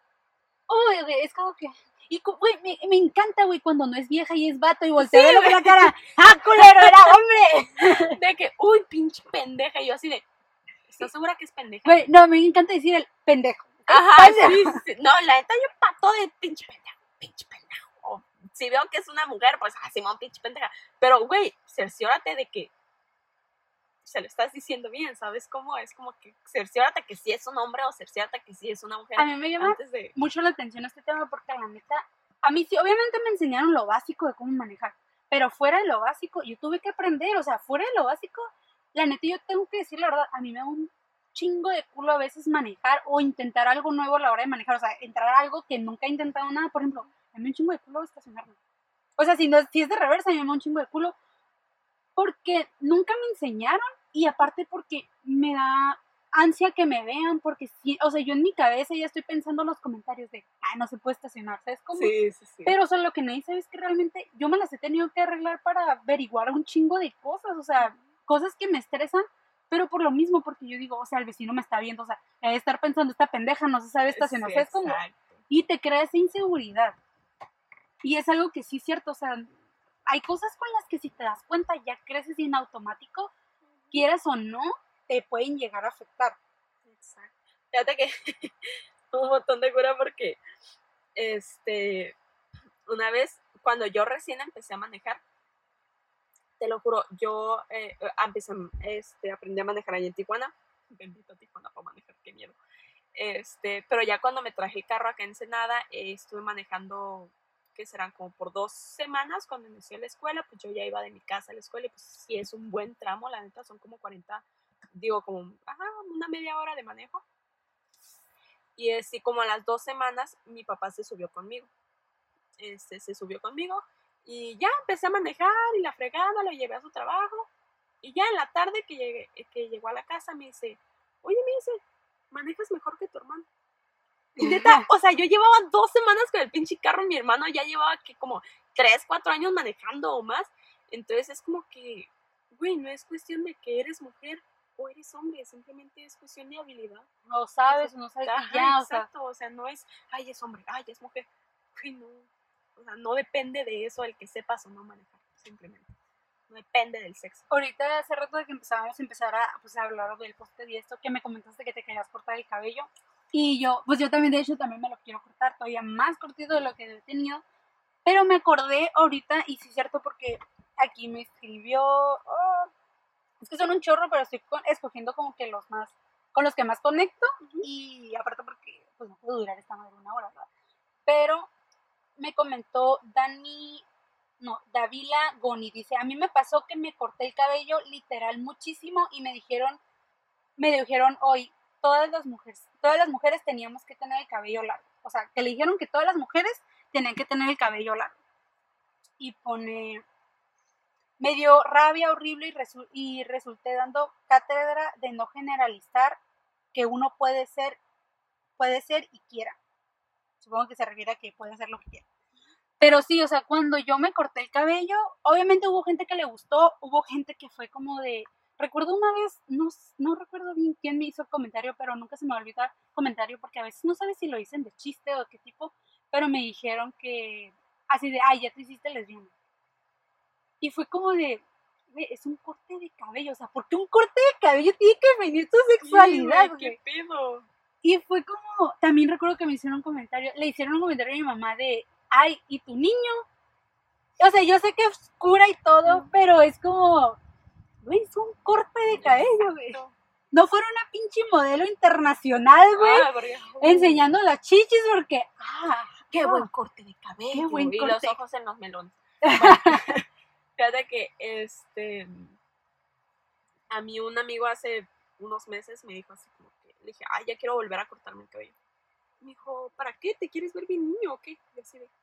Uy, güey, es como que. Y, güey, me, me encanta, güey, cuando no es vieja y es vato y voltea Sí, con la cara. ¡Ah, culero, era hombre! de que, uy, pinche pendeja. Y yo así de, ¿estás segura que es pendeja? Güey, no, me encanta decir el pendejo. Ajá, pendeja. sí, sí. No, la neta yo pato de pinche pendejo, pinche pendejo. O si veo que es una mujer, pues, ah, Simón, pinche pendeja. Pero, güey, cerciórate de que se lo estás diciendo bien, ¿sabes cómo? Es como que cerciórate que sí es un hombre o cerciórate que sí es una mujer A mí me llama de... mucho la atención este tema porque la neta, a mí sí, obviamente me enseñaron lo básico de cómo manejar, pero fuera de lo básico, yo tuve que aprender, o sea, fuera de lo básico, la neta yo tengo que decir la verdad, a mí me da un chingo de culo a veces manejar o intentar algo nuevo a la hora de manejar, o sea, entrar a algo que nunca he intentado nada, por ejemplo, a mí me da un chingo de culo estacionarme. O sea, si, no, si es de reversa, a mí me da un chingo de culo porque nunca me enseñaron y aparte porque me da ansia que me vean, porque sí, o sea, yo en mi cabeza ya estoy pensando en los comentarios de, ah, no se puede estacionar, ¿sabes cómo? Sí, sí, sí. Pero, o sea, lo que nadie sabe es que realmente yo me las he tenido que arreglar para averiguar un chingo de cosas, o sea, cosas que me estresan, pero por lo mismo, porque yo digo, o sea, el vecino me está viendo, o sea, estar pensando, esta pendeja no se sabe estacionar, Sí, ¿sabes cómo? Y te crea esa inseguridad. Y es algo que sí es cierto, o sea, hay cosas con las que si te das cuenta ya creces y automático, quieras o no, te pueden llegar a afectar. Exacto. Fíjate que un montón de cura porque este una vez cuando yo recién empecé a manejar, Te lo juro, yo eh, empecé, este, aprendí a manejar allá en Tijuana. Bendito Tijuana para manejar, qué miedo. Este, pero ya cuando me traje el carro acá en Ensenada, eh, estuve manejando, que serán como por dos semanas cuando inicié la escuela, pues yo ya iba de mi casa a la escuela y pues sí es un buen tramo, la neta son como 40, digo como una media hora de manejo. Y así como a las dos semanas mi papá se subió conmigo. Este, se subió conmigo y ya empecé a manejar y la fregada, lo llevé a su trabajo. Y ya en la tarde que, llegué, que llegó a la casa me dice, oye, me dice, manejas mejor que tu hermano. Neta, o sea, yo llevaba dos semanas con el pinche carro, mi hermano ya llevaba que como tres, cuatro años manejando o más. Entonces es como que, güey, no es cuestión de que eres mujer o eres hombre, simplemente es cuestión de habilidad. No sabes, no sabes, Ajá, ya, o sea, exacto, o sea, no es, ay, es hombre, ay, es mujer. Güey, no. O sea, no depende de eso el que sepas o no manejar, simplemente. No depende del sexo. ahorita hace rato de que empezábamos a empezar a, pues, a hablar del poste y esto, que me comentaste que te querías cortar el cabello. Y yo, pues yo también, de hecho, también me lo quiero cortar todavía más cortito de lo que he tenido. Pero me acordé ahorita, y sí es cierto, porque aquí me escribió, oh, es que son un chorro, pero estoy escogiendo como que los más, con los que más conecto. Y aparte porque, pues no puedo durar esta madre una hora, ¿verdad? Pero me comentó Dani, no, Davila Goni, dice, a mí me pasó que me corté el cabello literal muchísimo y me dijeron, me dijeron hoy, todas las mujeres, todas las mujeres teníamos que tener el cabello largo. O sea, que le dijeron que todas las mujeres tenían que tener el cabello largo. Y pone, me dio rabia horrible y, resu- resulté dando cátedra de no generalizar que uno puede ser, puede ser y quiera. Supongo que se refiere a que puede hacer lo que quiera. Pero sí, o sea, cuando yo me corté el cabello, obviamente hubo gente que le gustó, hubo gente que fue como de... Recuerdo una vez, no, no recuerdo bien quién me hizo el comentario, pero nunca se me va a olvidar el comentario porque a veces no sabes si lo dicen de chiste o de qué tipo, pero me dijeron que así de, ay, ya te hiciste lesbiana. Y fue como de, "Güey, es un corte de cabello, o sea, ¿por qué un corte de cabello tiene que definir tu sexualidad? Sí, ¿Qué pedo? Y fue como, también recuerdo que me hicieron un comentario, le hicieron un comentario a mi mamá de, ay, ¿y tu niño? O sea, yo sé que es cura y todo, pero es como, güey, es un corte de cabello, güey. No fuera una pinche modelo internacional, güey, Ah, porque- enseñando las chichis porque, ah, Qué ah, buen corte de cabello. Qué buen y los ojos en los melones. Fíjate que este a mí un amigo hace unos meses me dijo así como que le dije, ay, ya quiero volver a cortarme el cabello. Me dijo, ¿para qué? ¿Te quieres ver bien niño o qué? Y así de, que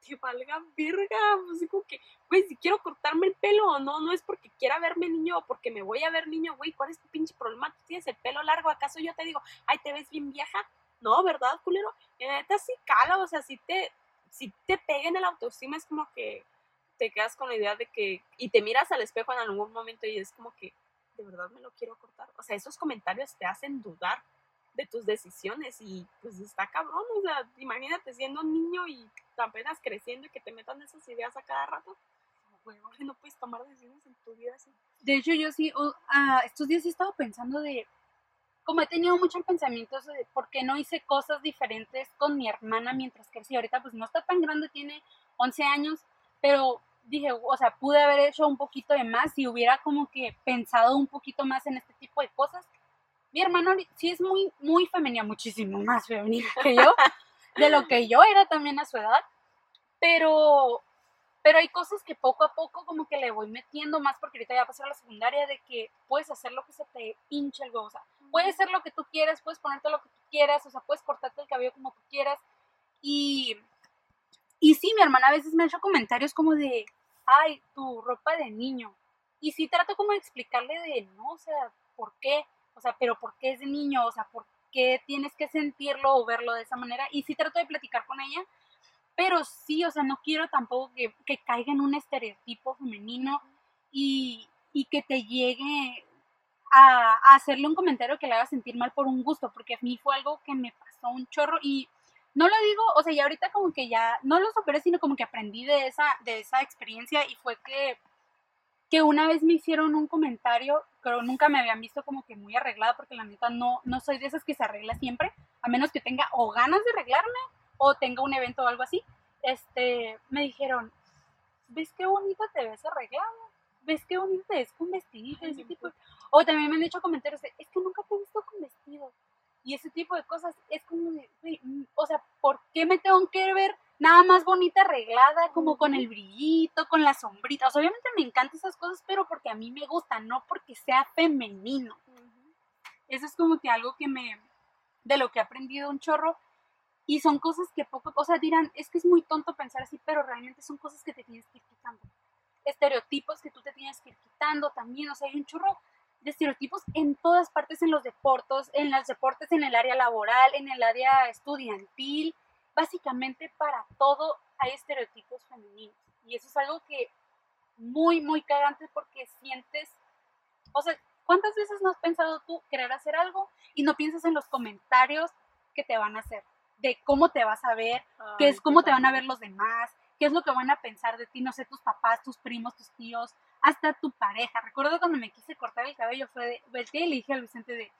te valga verga. Así como que, güey, si quiero cortarme el pelo o no, no es porque quiera verme niño o porque me voy a ver niño, güey, ¿cuál es tu pinche problema? Tú tienes el pelo largo, ¿acaso yo te digo, ay, te ves bien vieja? No, ¿verdad, culero? Y la neta sí cala, o sea, si te, si te pega en el autoestima es como que te quedas con la idea de que, y te miras al espejo en algún momento y es como que, de verdad me lo quiero cortar. O sea, esos comentarios te hacen dudar de tus decisiones y pues está cabrón, o sea, imagínate siendo un niño y apenas creciendo y que te metan esas ideas a cada rato. No puedes tomar decisiones en tu vida así. De hecho, yo sí, o- ah, estos días he estado pensando de, como he tenido mucho el pensamiento de por qué no hice cosas diferentes con mi hermana mientras crecí. Ahorita pues no está tan grande, tiene 11 años, pero dije, o sea, pude haber hecho un poquito de más si hubiera como que pensado un poquito más en este tipo de cosas. Mi hermano sí es muy, muy femenina, muchísimo más femenina que yo, de lo que yo era también a su edad, pero pero hay cosas que poco a poco como que le voy metiendo más porque ahorita ya pasó a la secundaria de que puedes hacer lo que se te hinche el huevo, o sea, puedes hacer lo que tú quieras, puedes ponerte lo que tú quieras, o sea, puedes cortarte el cabello como tú quieras y y sí, mi hermana a veces me ha hecho comentarios como de, ay, tu ropa de niño. Y sí trato como de explicarle de, no, o sea, ¿por qué? O sea, pero ¿por qué es de niño? O sea, ¿por qué tienes que sentirlo o verlo de esa manera? Y sí trato de platicar con ella, pero sí, o sea, no quiero tampoco que, que caiga en un estereotipo femenino y, y que te llegue a, a hacerle un comentario que le haga sentir mal por un gusto, porque a mí fue algo que me pasó un chorro y no lo digo, o sea, ya ahorita como que ya, no lo superé, sino como que aprendí de esa, de esa experiencia y fue que, que una vez me hicieron un comentario, pero nunca me habían visto como que muy arreglada, porque la neta no, no soy de esas que se arregla siempre, a menos que tenga o ganas de arreglarme o tenga un evento o algo así. Este, me dijeron, ¿ves qué bonita te ves arreglada? ves qué bonito te ves con vestidito, ese tipo. O también me han hecho comentarios de, es que nunca te he visto con vestido. Y ese tipo de cosas es como de, mm, o sea, ¿por qué me tengo que ver nada más bonita, arreglada, como con el brillito, con las sombritas? obviamente me encantan esas cosas, pero porque a mí me gusta, no porque sea femenino. Eso es como que algo que me, de lo que he aprendido un chorro. Y son cosas que poco, o sea, dirán, es que es muy tonto pensar así, pero realmente son cosas que te tienes que ir quitando. Estereotipos que tú te tienes que ir quitando también, o sea, hay un chorro de estereotipos en todas partes, en los deportes, en los deportes, en el área laboral, en el área estudiantil, básicamente para todo hay estereotipos femeninos. Y eso es algo que muy, muy cagante porque sientes, o sea, ¿cuántas veces no has pensado tú querer hacer algo y no piensas en los comentarios que te van a hacer? De cómo te vas a ver, qué es cómo te van a ver los demás, qué es lo que van a pensar de ti, no sé, tus papás, tus primos, tus tíos, hasta tu pareja. Recuerdo cuando me quise cortar el cabello, fue de, volteé y le dije al Vicente de,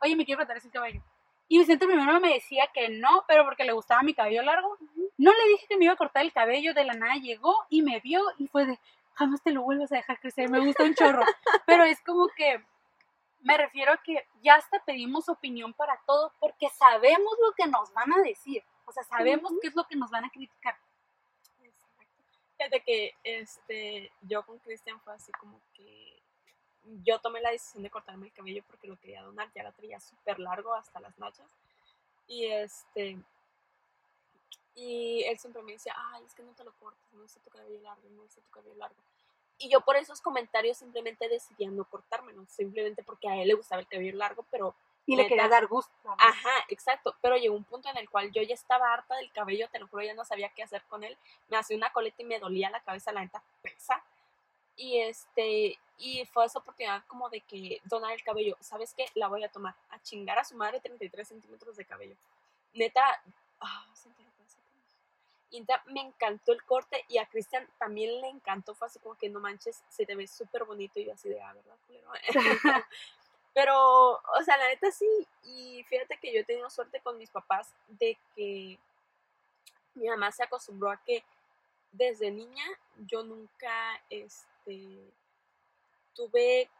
oye, me quiero cortar ese cabello. Y Vicente primero me decía que no, pero porque le gustaba mi cabello largo. No le dije que me iba a cortar el cabello, de la nada llegó y me vio y fue de, jamás te lo vuelvas a dejar crecer, me gusta un chorro. pero es como que me refiero a que ya hasta pedimos opinión para todo porque sabemos lo que nos van a decir. O sea, sabemos qué es lo que nos van a criticar. Fíjate que este, yo con Cristian fue así como que yo tomé la decisión de cortarme el cabello porque lo quería donar, ya lo traía súper largo hasta las nachas. Y este, y él siempre me decía, ay, es que no te lo cortes, no es tu cabello largo, no es tu cabello largo. Y yo por esos comentarios simplemente decidía no cortármelo, simplemente porque a él le gustaba el cabello largo, pero y le quería dar gusto. Ajá, exacto. Pero llegó un punto en el cual yo ya estaba harta del cabello, te lo juro, ya no sabía qué hacer con él. Me hacía una coleta y me dolía la cabeza, la neta pesa. Y este, y fue esa oportunidad como de que donar el cabello. ¿Sabes qué? La voy a tomar. A chingar a su madre 33 centímetros de cabello. Neta, ah, y me encantó el corte y a Cristian también le encantó. Fue así como que no manches, se te ve súper bonito. Y yo así de, ah, ¿verdad, Pero, o sea, la neta sí, y fíjate que yo he tenido suerte con mis papás de que mi mamá se acostumbró a que desde niña yo nunca, este, tuve,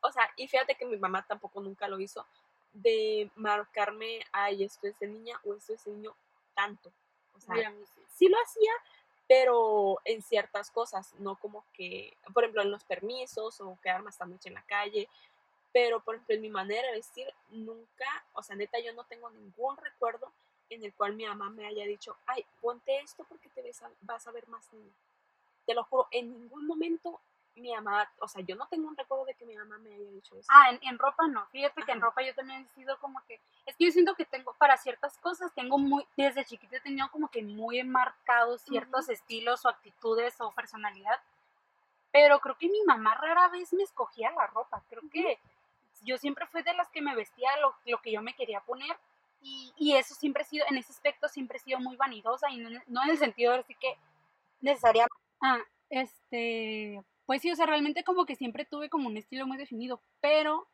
o sea, y fíjate que mi mamá tampoco nunca lo hizo, de marcarme, ay, esto es de niña o esto es de niño, tanto. O sea, sí lo hacía, pero en ciertas cosas, no como que, por ejemplo, en los permisos o quedarme hasta noche en la calle pero, por ejemplo, en mi manera de vestir, nunca, o sea, neta, yo no tengo ningún recuerdo en el cual mi mamá me haya dicho, ay, ponte esto porque te vas a ver más niña. Te lo juro, en ningún momento mi mamá, o sea, yo no tengo un recuerdo de que mi mamá me haya dicho eso. Ah, en, ropa no. Fíjate que en ropa yo también he sido como que, es que yo siento que tengo, para ciertas cosas, tengo muy, desde chiquita he tenido como que muy marcados ciertos estilos o actitudes o personalidad. Pero creo que mi mamá rara vez me escogía la ropa. Creo que yo siempre fui de las que me vestía lo, que yo me quería poner y, y, eso siempre ha sido, en ese aspecto siempre he sido muy vanidosa y no, en el sentido de que necesariamente, ah, este, pues sí, o sea, realmente como que siempre tuve como un estilo muy definido, pero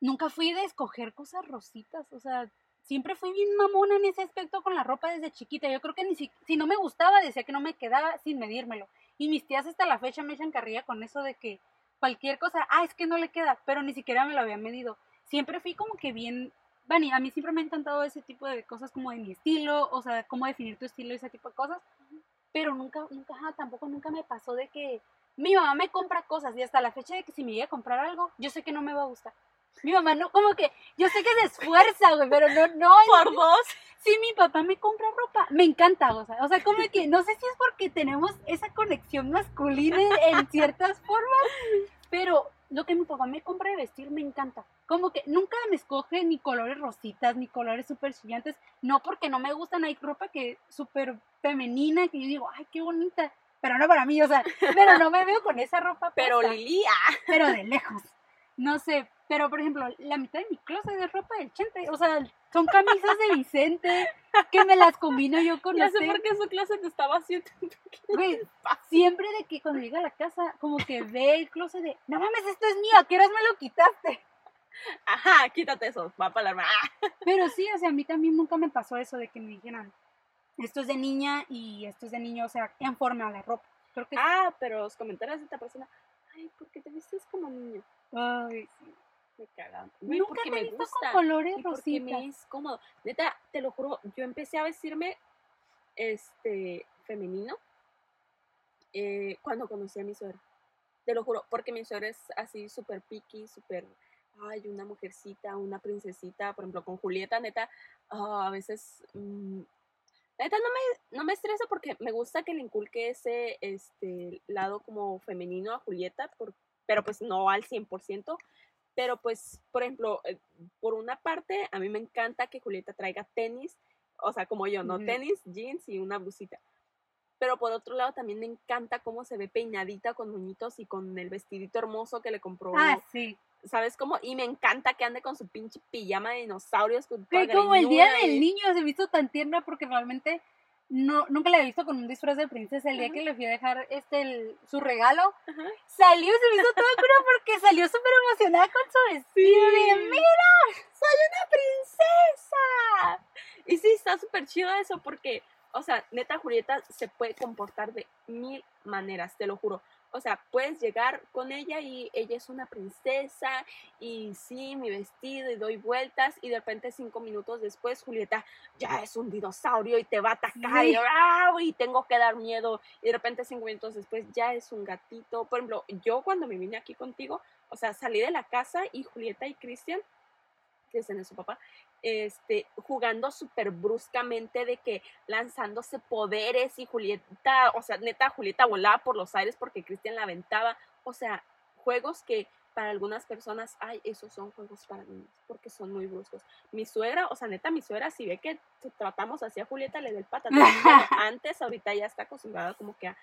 nunca fui de escoger cosas rositas, o sea, siempre fui bien mamona en ese aspecto con la ropa desde chiquita, yo creo que ni si, si no me gustaba decía que no me quedaba sin medírmelo, y mis tías hasta la fecha me echan carrilla con eso de que cualquier cosa, ah, es que no le queda, pero ni siquiera me lo había medido. Siempre fui como que bien, bueno, a mí siempre me ha encantado ese tipo de cosas como de mi estilo, o sea, cómo definir tu estilo y ese tipo de cosas, pero nunca, nunca, tampoco nunca me pasó de que mi mamá me compra cosas y hasta la fecha de que si me llega a comprar algo, yo sé que no me va a gustar. Mi mamá no, como que, yo sé que se esfuerza, güey, pero no, no. Por dos. Sí, mi papá me compra ropa, me encanta, o sea, o sea, como que, no sé si es porque tenemos esa conexión masculina en ciertas formas, pero lo que mi papá me compra de vestir me encanta. Como que nunca me escoge ni colores rositas, ni colores súper chillantes, no porque no me gustan, hay ropa que súper femenina, que yo digo, ay, qué bonita, pero no para mí, o sea, pero no me veo con esa ropa. Pero Lilia. Pero de lejos. No sé, pero, por ejemplo, la mitad de mi closet de ropa del Chente. O sea, son camisas de Vicente que me las combino yo con Ya sé por qué su closet estaba haciendo. Güey, siempre de que cuando llega a la casa, como que ve el closet de, no mames, esto es mío, ¿a qué horas me lo quitaste? Ajá, quítate eso, va para la Pero sí, o sea, a mí también nunca me pasó eso de que me dijeran, esto es de niña y esto es de niño, o sea, en forma a la ropa. Creo que Ah, pero los comentarios de esta persona, ay, ¿por qué te vistes como niño? Ay, sí. Me cagan. Güey, Nunca porque te me visto gusta. con colores y porque rositas. me es cómodo. Neta, te lo juro, yo empecé a vestirme este femenino eh, cuando conocí a mi suegra. Te lo juro, porque mi suegra es así súper picky, súper, ay, una mujercita, una princesita, por ejemplo, con Julieta, neta, ah, a veces, mm, neta, no me, no me estresa porque me gusta que le inculque ese este, lado como femenino a Julieta, por- pero pues no al 100%. Pero pues, por ejemplo, eh, por una parte, a mí me encanta que Julieta traiga tenis, o sea, como yo, ¿no? Tenis, jeans y una blusita. Pero por otro lado, también me encanta cómo se ve peinadita con moñitos y con el vestidito hermoso que le compró. Ah, sí. ¿Sabes cómo? Y me encanta que ande con su pinche pijama de dinosaurios. Con Que toda como el día del y- niño se me hizo tan tierna porque realmente no, nunca la he visto con un disfraz de princesa. El día Ajá. que le fui a dejar este el- su regalo, Ajá. salió, se me hizo toda cura porque salió súper emocionada con su vestido. Sí. Y mira, ¡Soy una princesa! Y sí, está súper chido eso porque, o sea, neta Julieta se puede comportar de mil maneras, te lo juro. O sea, puedes llegar con ella y ella es una princesa y sí, mi vestido y doy vueltas y de repente cinco minutos después Julieta ya es un dinosaurio y te va a atacar y, Sí. y tengo que dar miedo y de repente cinco minutos después ya es un gatito. Por ejemplo, yo cuando me vine aquí contigo, o sea, salí de la casa y Julieta y Cristian Cristian es su papá, este, jugando súper bruscamente de que lanzándose poderes y Julieta, o sea, neta, Julieta volaba por los aires porque Cristian la aventaba, o sea, juegos que para algunas personas, ay, esos son juegos para niños, porque son muy bruscos. Mi suegra, o sea, neta, mi suegra, si ve que tratamos así a Julieta, le da el patatán. Antes, ahorita ya está acostumbrada como que a,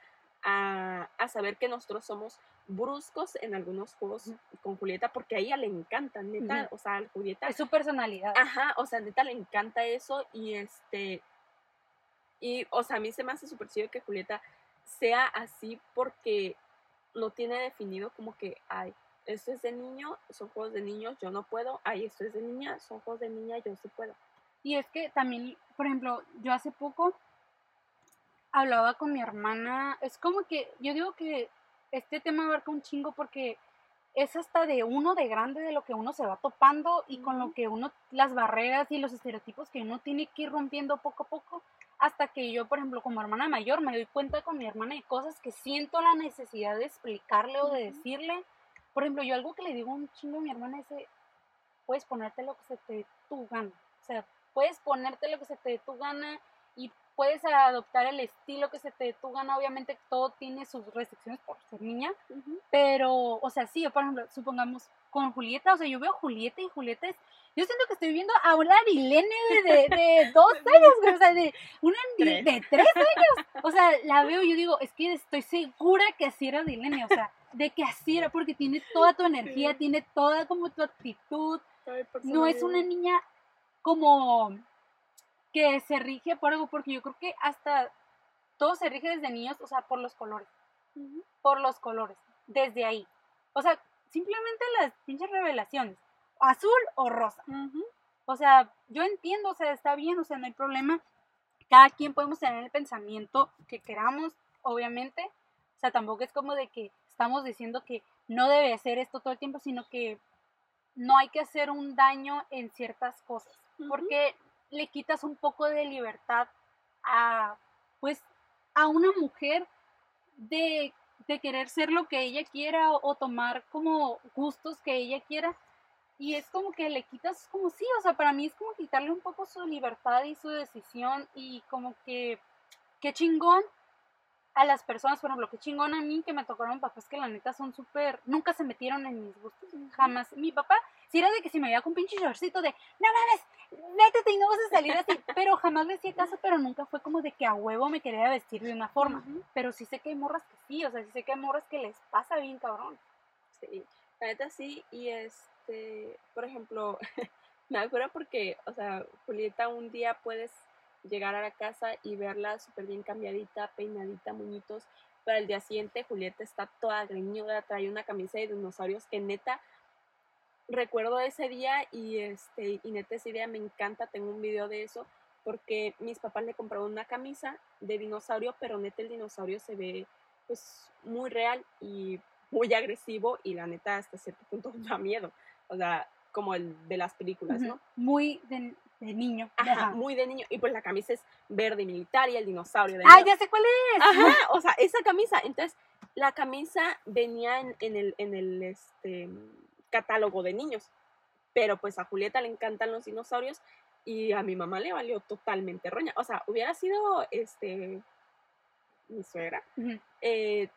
a, a saber que nosotros somos bruscos en algunos juegos con Julieta, porque a ella le encanta, neta, o sea, a Julieta es su personalidad. Ajá, o sea, neta le encanta eso y este, y o sea, a mí se me hace súper chido que Julieta sea así porque no tiene definido como que, ay, esto es de niño, son juegos de niños, yo no puedo, ay, esto es de niña, son juegos de niña, yo sí puedo. Y es que también, por ejemplo, yo hace poco hablaba con mi hermana, es como que yo digo que este tema abarca un chingo porque es hasta de uno de grande de lo que uno se va topando y con lo que uno, las barreras y los estereotipos que uno tiene que ir rompiendo poco a poco, hasta que yo, por ejemplo, como hermana mayor, me doy cuenta con mi hermana de cosas que siento la necesidad de explicarle o de decirle. Por ejemplo, yo algo que le digo un chingo a mi hermana es, de, puedes ponerte lo que se te dé tu gana. O sea, puedes ponerte lo que se te dé tu gana puedes adoptar el estilo que se te tu gana. Obviamente todo tiene sus restricciones por ser niña, pero, o sea, sí, yo, por ejemplo, supongamos con Julieta, o sea, yo veo Julieta y Julieta es, yo siento que estoy viendo a una Arilene de, de, dos años, o sea, de una Tres. de tres años, o sea, la veo y yo digo, es que estoy segura que así era Arilene, o sea, de que así era, porque tiene toda tu energía, Sí. tiene toda como tu actitud, no es una niña como que se rige por algo, porque yo creo que hasta todo se rige desde niños, o sea, por los colores, por los colores, desde ahí. O sea, simplemente las pinches revelaciones, azul o rosa. O sea, yo entiendo, o sea, está bien, o sea, no hay problema. Cada quien podemos tener el pensamiento que queramos, obviamente. O sea, tampoco es como de que estamos diciendo que no debe ser esto todo el tiempo, sino que no hay que hacer un daño en ciertas cosas, porque le quitas un poco de libertad a, pues, a una mujer de, de querer ser lo que ella quiera o, o tomar como gustos que ella quiera. Y es como que le quitas, como sí, o sea, para mí es como quitarle un poco su libertad y su decisión y como que, qué chingón a las personas, por ejemplo, qué chingón a mí que me tocaron papás que la neta son súper, nunca se metieron en mis gustos, jamás. Mi papá, si era de que si me veía con pinche shortcito de, no mames, métete y no vas a salir así, pero jamás le hacía caso, pero nunca fue como de que a huevo me quería vestir de una forma. Pero sí sé que hay morras que sí, o sea, sí sé que hay morras que les pasa bien cabrón. Sí, la neta sí, y este, por ejemplo, me acuerdo porque, o sea, Julieta un día puedes llegar a la casa y verla súper bien cambiadita, peinadita, muñitos, pero el día siguiente Julieta está toda greñuda, trae una camisa de dinosaurios que neta, recuerdo ese día y este, y neta ese día me encanta, tengo un video de eso, porque mis papás le compraron una camisa de dinosaurio, pero neta el dinosaurio se ve pues muy real y muy agresivo y la neta hasta cierto punto da miedo. O sea, como el de las películas, ¿no? Muy de, de niño. Ajá, muy de niño. Y pues la camisa es verde militar y el dinosaurio de Ah, ya sé cuál es. Ajá, o sea, esa camisa. Entonces, la camisa venía en, en el, en el este, catálogo de niños. Pero pues a Julieta le encantan los dinosaurios y a mi mamá le valió totalmente roña. O sea, hubiera sido este mi suegra. eh,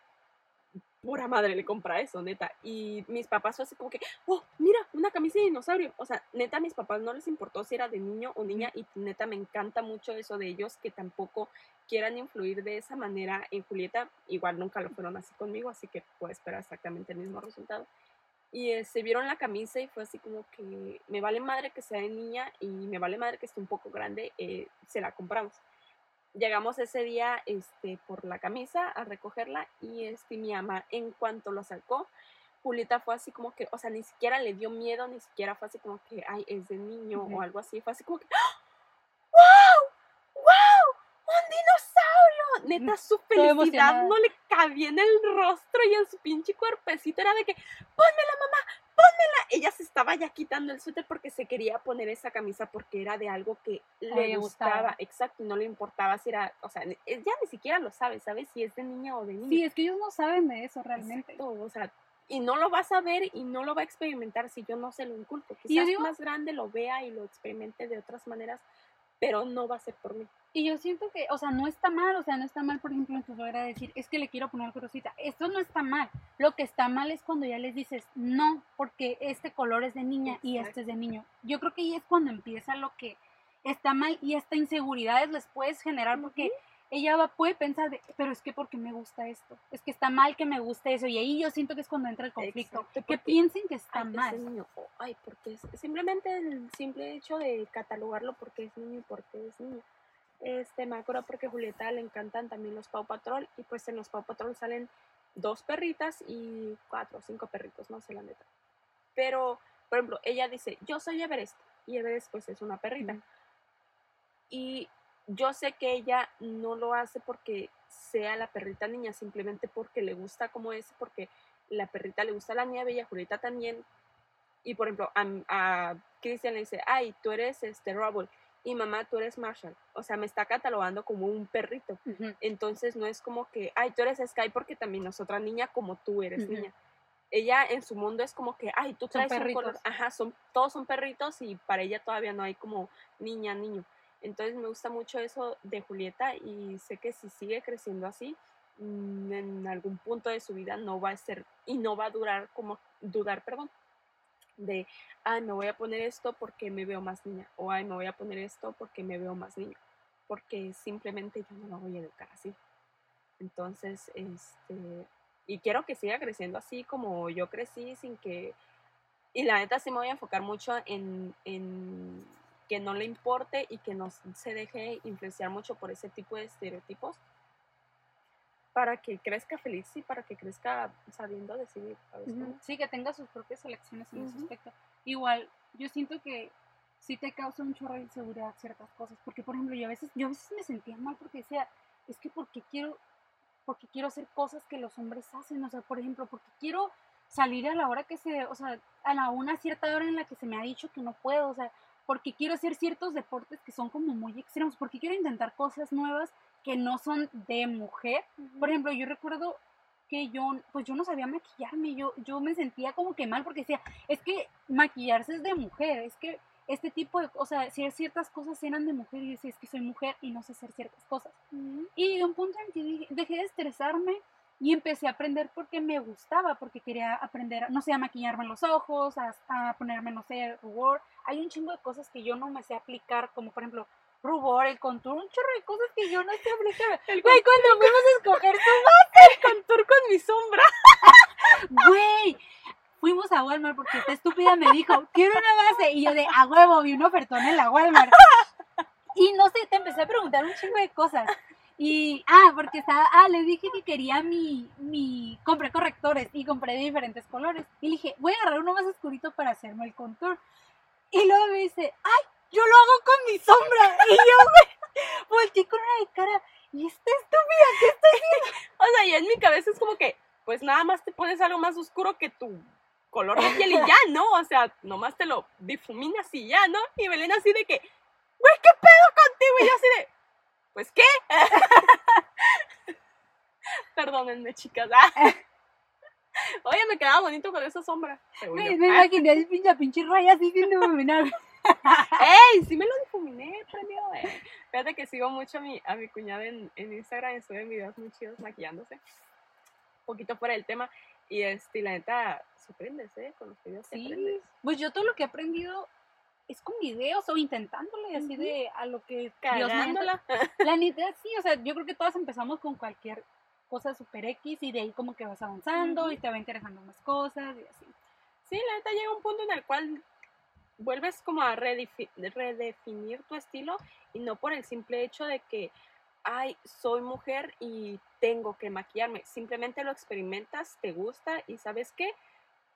pura madre le compra eso, neta. Y mis papás fue así como que, oh, mira, una camisa de dinosaurio. O sea, neta, a mis papás no les importó si era de niño o niña y neta me encanta mucho eso de ellos que tampoco quieran influir de esa manera en Julieta. Igual nunca lo fueron así conmigo, así que puedo esperar exactamente el mismo resultado. Y se este, vieron la camisa y fue así como que me vale madre que sea de niña y me vale madre que esté un poco grande, eh, se la compramos llegamos ese día este, por la camisa a recogerla y este, mi mamá en cuanto lo sacó, Julieta fue así como que, o sea, ni siquiera le dio miedo, ni siquiera fue así como que, ay, es de niño o algo así, fue así como que, ¡Wow! ¡Wow! ¡Un dinosaurio! Neta, su felicidad no le cabía en el rostro y en su pinche cuerpecito, era de que, la mamá, pónmela. Ella se estaba ya quitando el suéter porque se quería poner esa camisa porque era de algo que le gustaba. Exacto, y no le importaba si era, o sea, ya ni siquiera lo sabe, ¿sabes? Si es de niña o de niño. Sí, es que ellos no saben de eso realmente. o sea, y no lo vas a ver y no lo va a experimentar si yo no se lo inculco. Quizás más grande lo vea y lo experimente de otras maneras, pero no va a ser por mí. Y yo siento que, o sea, no está mal, o sea, no está mal, por ejemplo, en tu suegra decir, es que le quiero poner crucita. Esto no está mal. Lo que está mal es cuando ya les dices, no, porque este color es de niña y este es de niño. Yo creo que ahí es cuando empieza lo que está mal y hasta inseguridades les puedes generar porque ella va, puede pensar, de, pero es que porque me gusta esto, es que está mal que me guste eso, y ahí yo siento que es cuando entra el conflicto, que piensen que está mal. niño, ay, porque es simplemente el simple hecho de catalogarlo porque es niño y porque es niño. Este, me acuerdo porque a Julieta le encantan también los Pau Patrol, y pues en los Pau Patrol salen dos perritas y cuatro o cinco perritos, no sé la neta. Pero, por ejemplo, ella dice, yo soy Everest, y Everest pues es una perrita. Y yo sé que ella no lo hace porque sea la perrita niña, simplemente porque le gusta como es, porque la perrita le gusta la nieve y a Julieta también. Y por ejemplo, a, a Cristian le dice, ay, tú eres este Rubble y mamá, tú eres Marshall. O sea, me está catalogando como un perrito. Entonces no es como que, ay, tú eres Sky porque también es otra niña como tú eres niña. Ella en su mundo es como que, ay, tú traes un color. Ajá, son, todos son perritos y para ella todavía no hay como niña, niño. Entonces me gusta mucho eso de Julieta y sé que si sigue creciendo así, mm, en algún punto de su vida no va a ser y no va a durar como dudar, perdón, de, ay, me voy a poner esto porque me veo más niña o ay, me voy a poner esto porque me veo más niño, porque simplemente yo no la voy a educar así. Entonces, este, y quiero que siga creciendo así como yo crecí sin que, y la neta sí me voy a enfocar mucho en, en que no le importe y que no se deje influenciar mucho por ese tipo de estereotipos para que crezca feliz y para que crezca sabiendo decidir. Sí, que tenga sus propias elecciones en ese aspecto. Igual, yo siento que sí te causa un chorro de inseguridad ciertas cosas, porque por ejemplo, yo a veces, yo a veces me sentía mal porque decía, es que porque quiero, porque quiero hacer cosas que los hombres hacen, o sea, por ejemplo, porque quiero salir a la hora que se, o sea, a la una cierta hora en la que se me ha dicho que no puedo, o sea, porque quiero hacer ciertos deportes que son como muy extremos, porque quiero intentar cosas nuevas que no son de mujer. Por ejemplo, yo recuerdo que yo, pues yo no sabía maquillarme, yo, yo me sentía como que mal porque decía, es que maquillarse es de mujer, es que este tipo de, o sea, si ciertas cosas eran de mujer y decía, es que soy mujer y no sé hacer ciertas cosas. Y de un punto en que dejé de estresarme y empecé a aprender porque me gustaba, porque quería aprender, no sé, a maquillarme los ojos, a, ponerme, no sé, rubor. Hay un chingo de cosas que yo no me sé aplicar, como por ejemplo, rubor, el contour, un chorro de cosas que yo no sé aplicar. Güey, cuando fuimos a escoger tu base, el contour con mi sombra. Güey, fuimos a Walmart porque esta estúpida me dijo, quiero una base. Y yo de, a huevo, vi un ofertón en la Walmart. Y no sé, te empecé a preguntar un chingo de cosas. Y, ah, porque estaba, ah, le dije que quería mi, mi, compré correctores y compré de diferentes colores. Y le dije, voy a agarrar uno más oscurito para hacerme el contour. Y luego me dice, ay, yo lo hago con mi sombra. Y yo, me volteé con una de cara ¿y esta estúpida qué está haciendo? O sea, y en mi cabeza es como que, pues nada más te pones algo más oscuro que tu color de piel y ya, ¿no? O sea, nomás te lo difuminas y ya, ¿no? Y Belén así de que, güey, ¿qué pedo contigo? Y yo así de, pues, ¿qué? Perdónenme, chicas. Ah. Oye, me quedaba bonito con esa sombra. Me, me imaginé así pinche pinche raya así sin difuminar. ¡Ey! Sí me lo difuminé, premio, eh. Fíjate que sigo mucho a mi, a mi cuñada en, en Instagram y suben videos muy chidos maquillándose. Un poquito fuera del tema. Y este, y la neta, sorprendes, ¿eh? Con los videos que Sí, aprendes. pues yo todo lo que he aprendido es con videos o intentándole así Ujú. de a lo que Dios. Cagándola. La neta sí, o sea, yo creo que todas empezamos con cualquier cosa super X y de ahí como que vas avanzando y te va interesando más cosas y así. Sí, la neta llega un punto en el cual vuelves como a redefi- redefinir tu estilo y no por el simple hecho de que, ay, soy mujer y tengo que maquillarme. Simplemente lo experimentas, te gusta y sabes qué,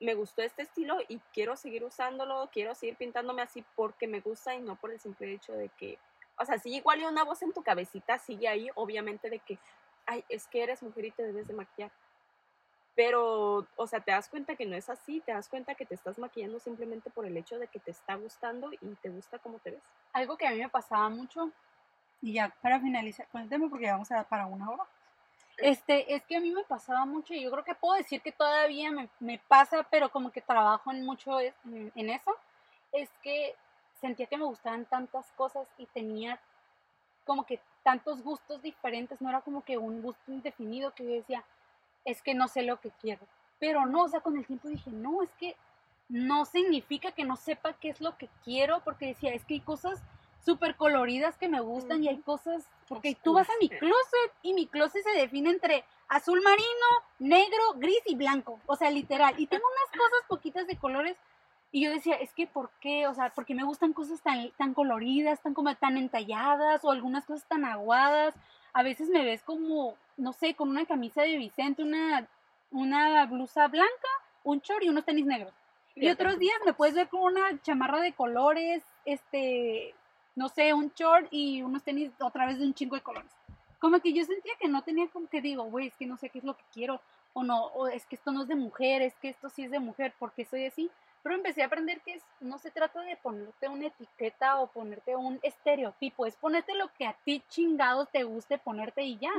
me gustó este estilo y quiero seguir usándolo, quiero seguir pintándome así porque me gusta y no por el simple hecho de que, o sea, sí, igual y una voz en tu cabecita sigue ahí, obviamente de que, ay, es que eres mujer y te debes de maquillar. Pero, o sea, te das cuenta que no es así, te das cuenta que te estás maquillando simplemente por el hecho de que te está gustando y te gusta cómo te ves. Algo que a mí me pasaba mucho, y ya para finalizar con el tema, porque vamos a para una hora, este, es que a mí me pasaba mucho, y yo creo que puedo decir que todavía me, me pasa, pero como que trabajo en mucho en, en eso, es que sentía que me gustaban tantas cosas y tenía como que tantos gustos diferentes, no era como que un gusto indefinido que yo decía, es que no sé lo que quiero. Pero no, o sea, con el tiempo dije, no, es que no significa que no sepa qué es lo que quiero, porque decía, es que hay cosas súper coloridas que me gustan y hay cosas, porque tú vas a mi closet y mi closet se define entre azul marino, negro, gris y blanco, o sea, literal. Y tengo unas cosas poquitas de colores y yo decía, es que ¿por qué? O sea, porque me gustan cosas tan, tan coloridas, tan como tan entalladas o algunas cosas tan aguadas. A veces me ves como, no sé, con una camisa de Vicente, una, una blusa blanca, un short y unos tenis negros. Y otros días me puedes ver con una chamarra de colores, este, no sé, un short y unos tenis otra vez de un chingo de colores. Como que yo sentía que no tenía como que digo, güey, es que no sé qué es lo que quiero, o no, o es que esto no es de mujer, es que esto sí es de mujer, porque soy así. Pero empecé a aprender que es- no se trata de ponerte una etiqueta o ponerte un estereotipo, es ponerte lo que a ti chingados te guste ponerte y ya.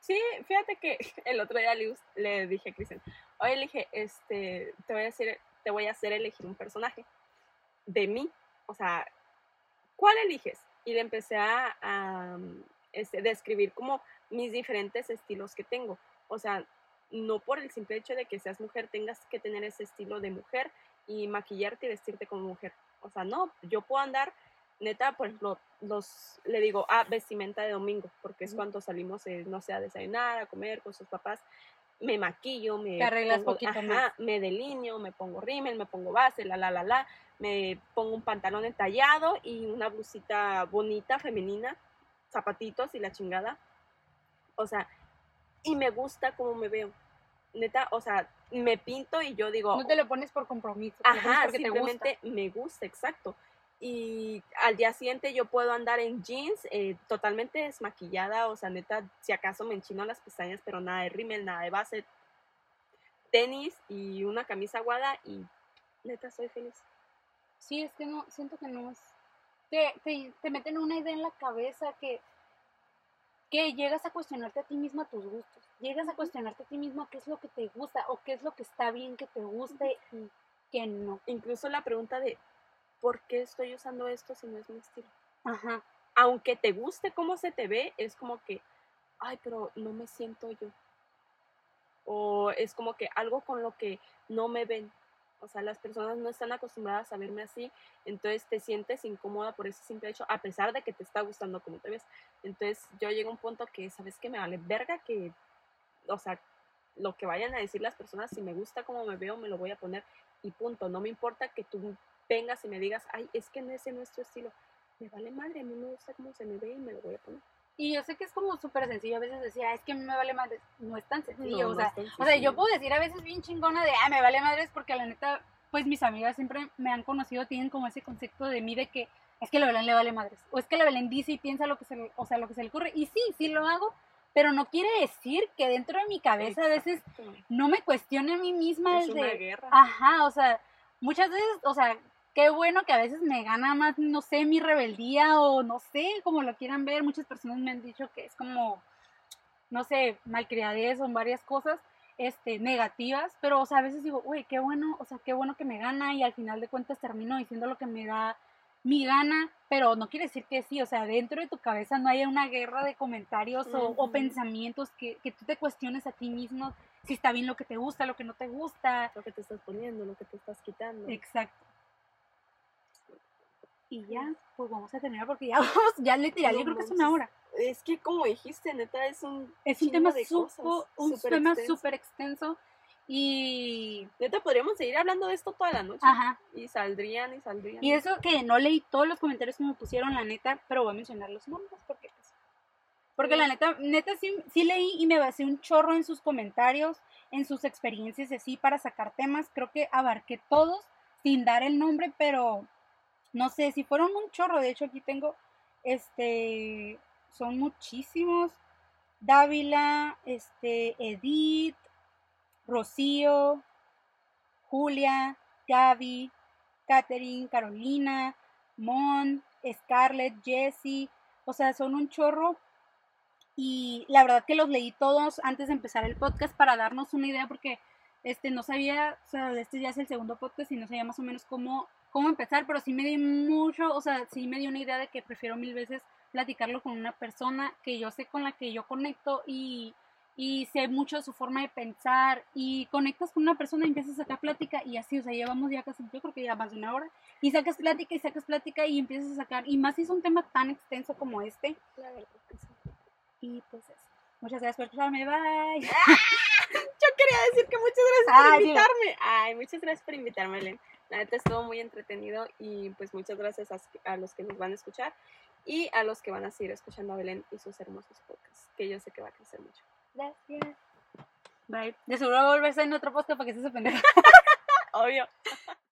Sí, fíjate que el otro día le, le dije a Cristian, oye, le dije, este, te voy a hacer, te voy a hacer elegir un personaje de mí. O sea, ¿cuál eliges? Y le empecé a, a, este, describir como mis diferentes estilos que tengo. O sea, no por el simple hecho de que seas mujer tengas que tener ese estilo de mujer y maquillarte y vestirte como mujer. O sea, no, yo puedo andar, neta, por ejemplo, los, le digo, ah, vestimenta de domingo, porque es cuando salimos, eh, no sé, a desayunar, a comer con sus papás. Me maquillo, me Te arreglas pongo- poquito ajá, más. me delineo, me pongo rímel, me pongo base, la, la, la, la, me pongo un pantalón entallado y una blusita bonita, femenina, zapatitos y la chingada. O sea, y me gusta cómo me veo. Neta, o sea, me pinto y yo digo, No te lo pones por compromiso, Ajá, porque te gusta. simplemente me gusta, exacto. Y al día siguiente yo puedo andar en jeans eh, totalmente desmaquillada, o sea, neta, si acaso me enchino las pestañas, pero nada de rímel, nada de base, tenis y una camisa aguada y neta soy feliz. Sí, es que no, siento que no es. Te, te, te meten una idea en la cabeza que, que llegas a cuestionarte a ti misma tus gustos. Llegas a cuestionarte a ti misma qué es lo que te gusta o qué es lo que está bien que te guste y que no. Incluso la pregunta de ¿por qué estoy usando esto si no es mi estilo? Ajá. Aunque te guste cómo se te ve, es como que, ay, pero no me siento yo. O es como que algo con lo que no me ven. O sea, las personas no están acostumbradas a verme así, entonces te sientes incómoda por ese simple hecho, a pesar de que te está gustando cómo te ves. Entonces yo llego a un punto que, ¿sabes qué? Me vale verga que, o sea, lo que vayan a decir las personas, si me gusta cómo me veo, me lo voy a poner y punto. No me importa que tú vengas y me digas, ay, es que no es tu estilo. Me vale madre, a mí me gusta cómo se me ve y me lo voy a poner. Y yo sé que es como súper sencillo. A veces decía, "Ah, es que a mí me vale madres. No es tan sencillo. No, o sea, o sea, yo puedo decir a veces bien chingona de, ah, me vale madres porque la neta, pues mis amigas siempre me han conocido, tienen como ese concepto de mí de que es que la Belén le vale madres, o es que la Belén dice y piensa lo que se, le- o sea, lo que se le ocurre, y sí, sí lo hago, pero no quiere decir que dentro de mi cabeza a veces no me cuestione a mí misma es el una de, guerra. Ajá, o sea, muchas veces, o sea, qué bueno que a veces me gana más, no sé, mi rebeldía o no sé, como lo quieran ver. Muchas personas me han dicho que es como, no sé, malcriadez o varias cosas este, negativas, pero, o sea, a veces digo, uy, qué bueno, o sea, qué bueno que me gana y al final de cuentas termino diciendo lo que me da mi gana, pero no quiere decir que sí, o sea, dentro de tu cabeza no haya una guerra de comentarios o, pensamientos que, que tú te cuestiones a ti mismo si está bien lo que te gusta, lo que no te gusta. Lo que te estás poniendo, lo que te estás quitando. Exacto. Y ya, pues vamos a terminar porque ya vamos, ya literal, No yo creo que es una hora. Es que como dijiste, neta, es un Es un tema de supo- cosas, un súper tema extenso. súper extenso y Neta, podríamos seguir hablando de esto toda la noche. ajá. Y saldrían y saldrían. Y eso que no leí todos los comentarios que me pusieron, la neta, pero voy a mencionar los nombres porque pues, porque la neta, neta sí, sí leí y me basé un chorro en sus comentarios, en sus experiencias y así para sacar temas. Creo que abarqué todos sin dar el nombre, pero no sé, si fueron un chorro, de hecho aquí tengo, este, son muchísimos. Dávila, este, Edith, Rocío, Julia, Gaby, Katherine, Carolina, Mon, Scarlett, Jessie, o sea, son un chorro. Y la verdad que los leí todos antes de empezar el podcast para darnos una idea, porque este no sabía, o sea, este ya es el segundo podcast y no sabía más o menos cómo, cómo empezar, pero sí me di mucho, o sea, sí me dio una idea de que prefiero mil veces platicarlo con una persona que yo sé con la que yo conecto y, y sé mucho de su forma de pensar y conectas con una persona y empiezas a sacar plática y así, o sea, llevamos ya casi, yo creo que ya más de una hora y sacas plática y sacas plática y empiezas a sacar, y más si es un tema tan extenso como este, La verdad que sí. y pues eso. Muchas gracias por escucharme, bye. Yo quería decir que muchas gracias por Ah, invitarme. Ay, muchas gracias por invitarme, Elen. La neta estuvo muy entretenido y pues muchas gracias a, a los que nos van a escuchar y a los que van a seguir escuchando a Belén y sus hermosos podcasts, que yo sé que va a crecer mucho. Gracias. Bye. De seguro volverse en otro podcast para que se pendeja. Obvio.